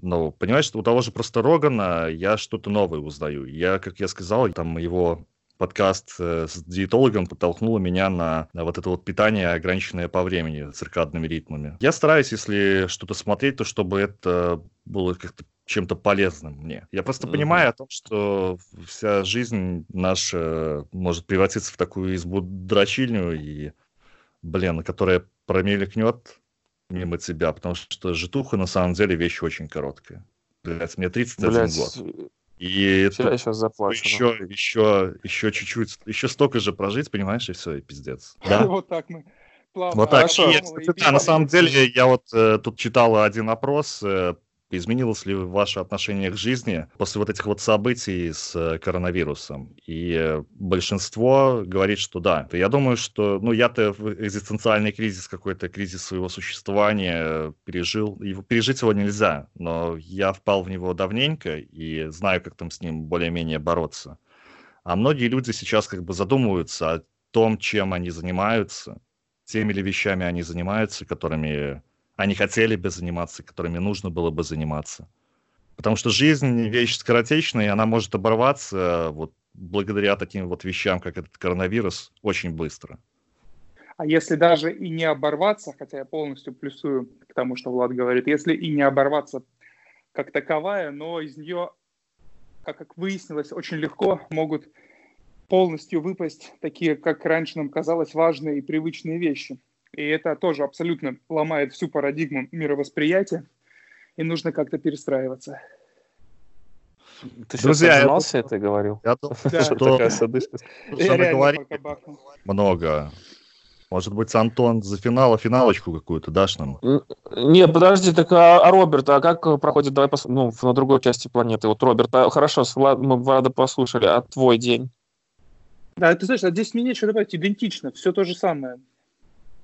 ну, понимаешь, у того же просто Рогана я что-то новое узнаю. Я, как я сказал, там его подкаст э, с диетологом подтолкнуло меня на, на вот это вот питание, ограниченное по времени, циркадными ритмами. Я стараюсь, если что-то смотреть, то чтобы это было как-то чем-то полезным мне. Я просто mm-hmm. понимаю о том, что вся жизнь наша может превратиться в такую избу дрочильню, и, блин, которая промелькнет мимо тебя, потому что житуха на самом деле вещь очень короткая. Блять, мне 31 Блядь, год. И я сейчас заплачу. Еще, еще, еще чуть-чуть, еще столько же прожить, понимаешь, и все, и пиздец. Да? Вот так мы. Вот так. И, да, на самом деле, я вот э, тут читал один опрос, э, изменилось ли ваше отношение к жизни после вот этих вот событий с э, коронавирусом? И большинство говорит, что да. Я думаю, что, ну, я-то экзистенциальный кризис, какой-то кризис своего существования пережил. Его, пережить его нельзя, но я впал в него давненько и знаю, как там с ним более-менее бороться. А многие люди сейчас как бы задумываются о том, чем они занимаются, теми ли вещами они занимаются, которыми они хотели бы заниматься, которыми нужно было бы заниматься. Потому что жизнь вещь скоротечная, и она может оборваться вот благодаря таким вот вещам, как этот коронавирус, очень быстро. А если даже и не оборваться, хотя я полностью плюсую к тому, что Влад говорит, если и не оборваться как таковая, но из нее, как выяснилось, очень легко могут полностью выпасть такие, как раньше нам казалось, важные и привычные вещи – и это тоже абсолютно ломает всю парадигму мировосприятия, и нужно как-то перестраиваться. Ты Друзья, сейчас я... это говорил? Я думаю, да. что, такая садышка. Что мы говорим много. Может быть, Антон за финала финалочку какую-то дашь нам? Не, подожди, так а, а Роберт, а как проходит, давай пос... ну, на другой части планеты. Вот Роберт, а, хорошо, мы Влада послушали, а твой день? Да, ты знаешь, а здесь мне нечего добавить, идентично, все то же самое.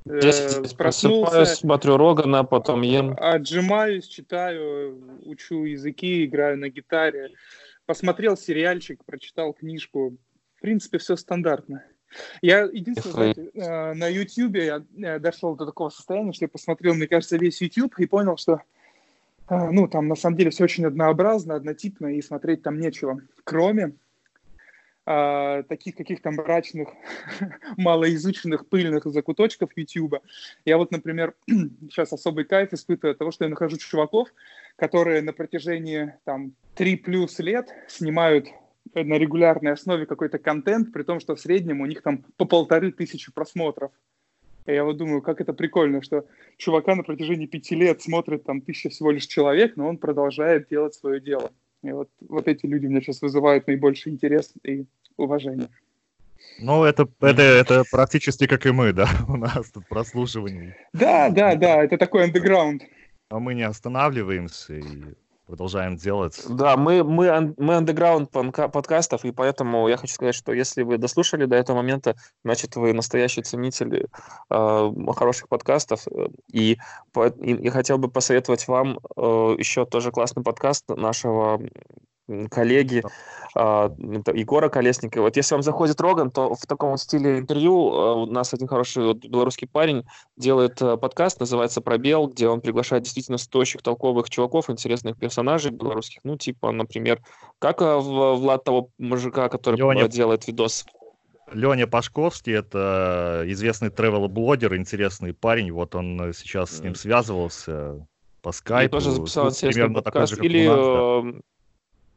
Э, проснулся, смотрю Рогана, потом ем. Отжимаюсь, читаю, учу языки, играю на гитаре. Посмотрел сериальчик, прочитал книжку. В принципе, все стандартно. Я единственное, знаете, э, на YouTube я дошел до такого состояния, что я посмотрел, мне кажется, весь YouTube и понял, что э, ну, там на самом деле все очень однообразно, однотипно, и смотреть там нечего. Кроме э, таких каких-то мрачных, малоизученных, пыльных закуточков YouTube. Я вот, например, сейчас особый кайф испытываю от того, что я нахожу чуваков, которые на протяжении там 3 плюс лет снимают на регулярной основе какой-то контент, при том, что в среднем у них там по полторы тысячи просмотров. И я вот думаю, как это прикольно, что чувака на протяжении пяти лет смотрит там тысяча всего лишь человек, но он продолжает делать свое дело. И вот, вот эти люди меня сейчас вызывают наибольший интерес и уважение. Ну, это, это, это практически как и мы, да, у нас тут прослушивание. Да, да, да, это такой андеграунд. А мы не останавливаемся и продолжаем делать. Да, мы, мы, мы андеграунд подкастов, и поэтому я хочу сказать, что если вы дослушали до этого момента, значит, вы настоящий ценитель э, хороших подкастов. И, и, и хотел бы посоветовать вам э, еще тоже классный подкаст нашего коллеги э, Егора Колесникова. Вот если вам заходит Роган, то в таком стиле интервью э, у нас один хороший вот, белорусский парень делает э, подкаст, называется «Пробел», где он приглашает действительно стоящих, толковых чуваков, интересных персонажей белорусских. Ну, типа, например, как Влад того мужика, который Леня... делает видос Леня Пашковский, это известный тревел-блогер, интересный парень. Вот он сейчас с ним связывался по скайпу. Я тоже записал примерно подкаст. Такой же, Или нас, да.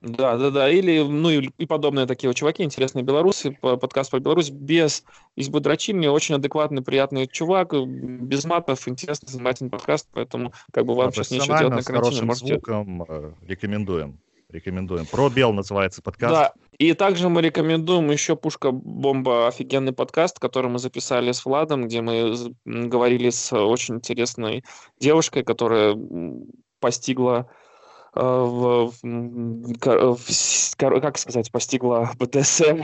Да, да, да. Или, ну, и, и подобные такие вот чуваки, интересные белорусы, подкаст про Беларусь, без избы дрочильни, очень адекватный, приятный чувак, без матов, интересный, занимательный подкаст, поэтому как бы вам сейчас нечего делать на карантине. можете... звуком э, рекомендуем. Рекомендуем. Про Бел называется подкаст. Да, и также мы рекомендуем еще «Пушка Бомба» офигенный подкаст, который мы записали с Владом, где мы говорили с очень интересной девушкой, которая постигла в, в, как сказать, постигла БДСМ,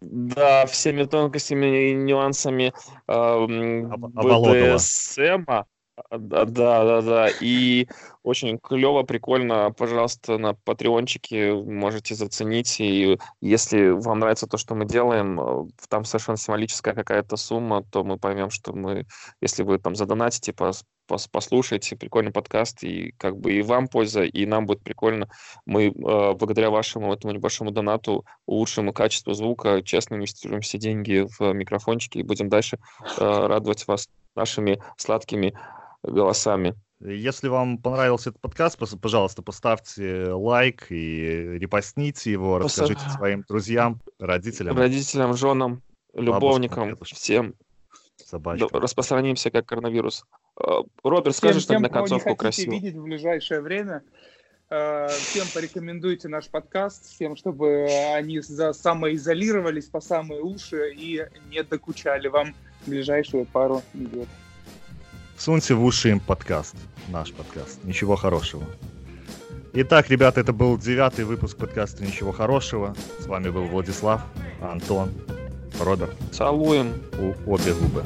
да, всеми тонкостями и нюансами э, БДСМ. Да, да, да. И очень клево, прикольно. Пожалуйста, на патреончике можете заценить. И если вам нравится то, что мы делаем, э, там совершенно символическая какая-то сумма, то мы поймем, что мы, если вы там задонатите, послушайте, прикольный подкаст, и как бы и вам польза, и нам будет прикольно. Мы э, благодаря вашему этому небольшому донату улучшим качество звука, честно инвестируем все деньги в микрофончики и будем дальше э, радовать вас нашими сладкими голосами. Если вам понравился этот подкаст, пожалуйста, поставьте лайк и репостните его, расскажите своим друзьям, родителям. Родителям, женам, любовникам, всем. Собачкам. Распространимся как коронавирус. Э, Роберт, скажешь тем, на концовку красиво. видеть в ближайшее время, э, всем порекомендуйте наш подкаст, всем, чтобы они за самоизолировались по самые уши и не докучали вам ближайшую пару недель. Суньте в уши им подкаст, наш подкаст. Ничего хорошего. Итак, ребята, это был девятый выпуск подкаста «Ничего хорошего». С вами был Владислав, Антон, Роберт. Целуем. У обе губы.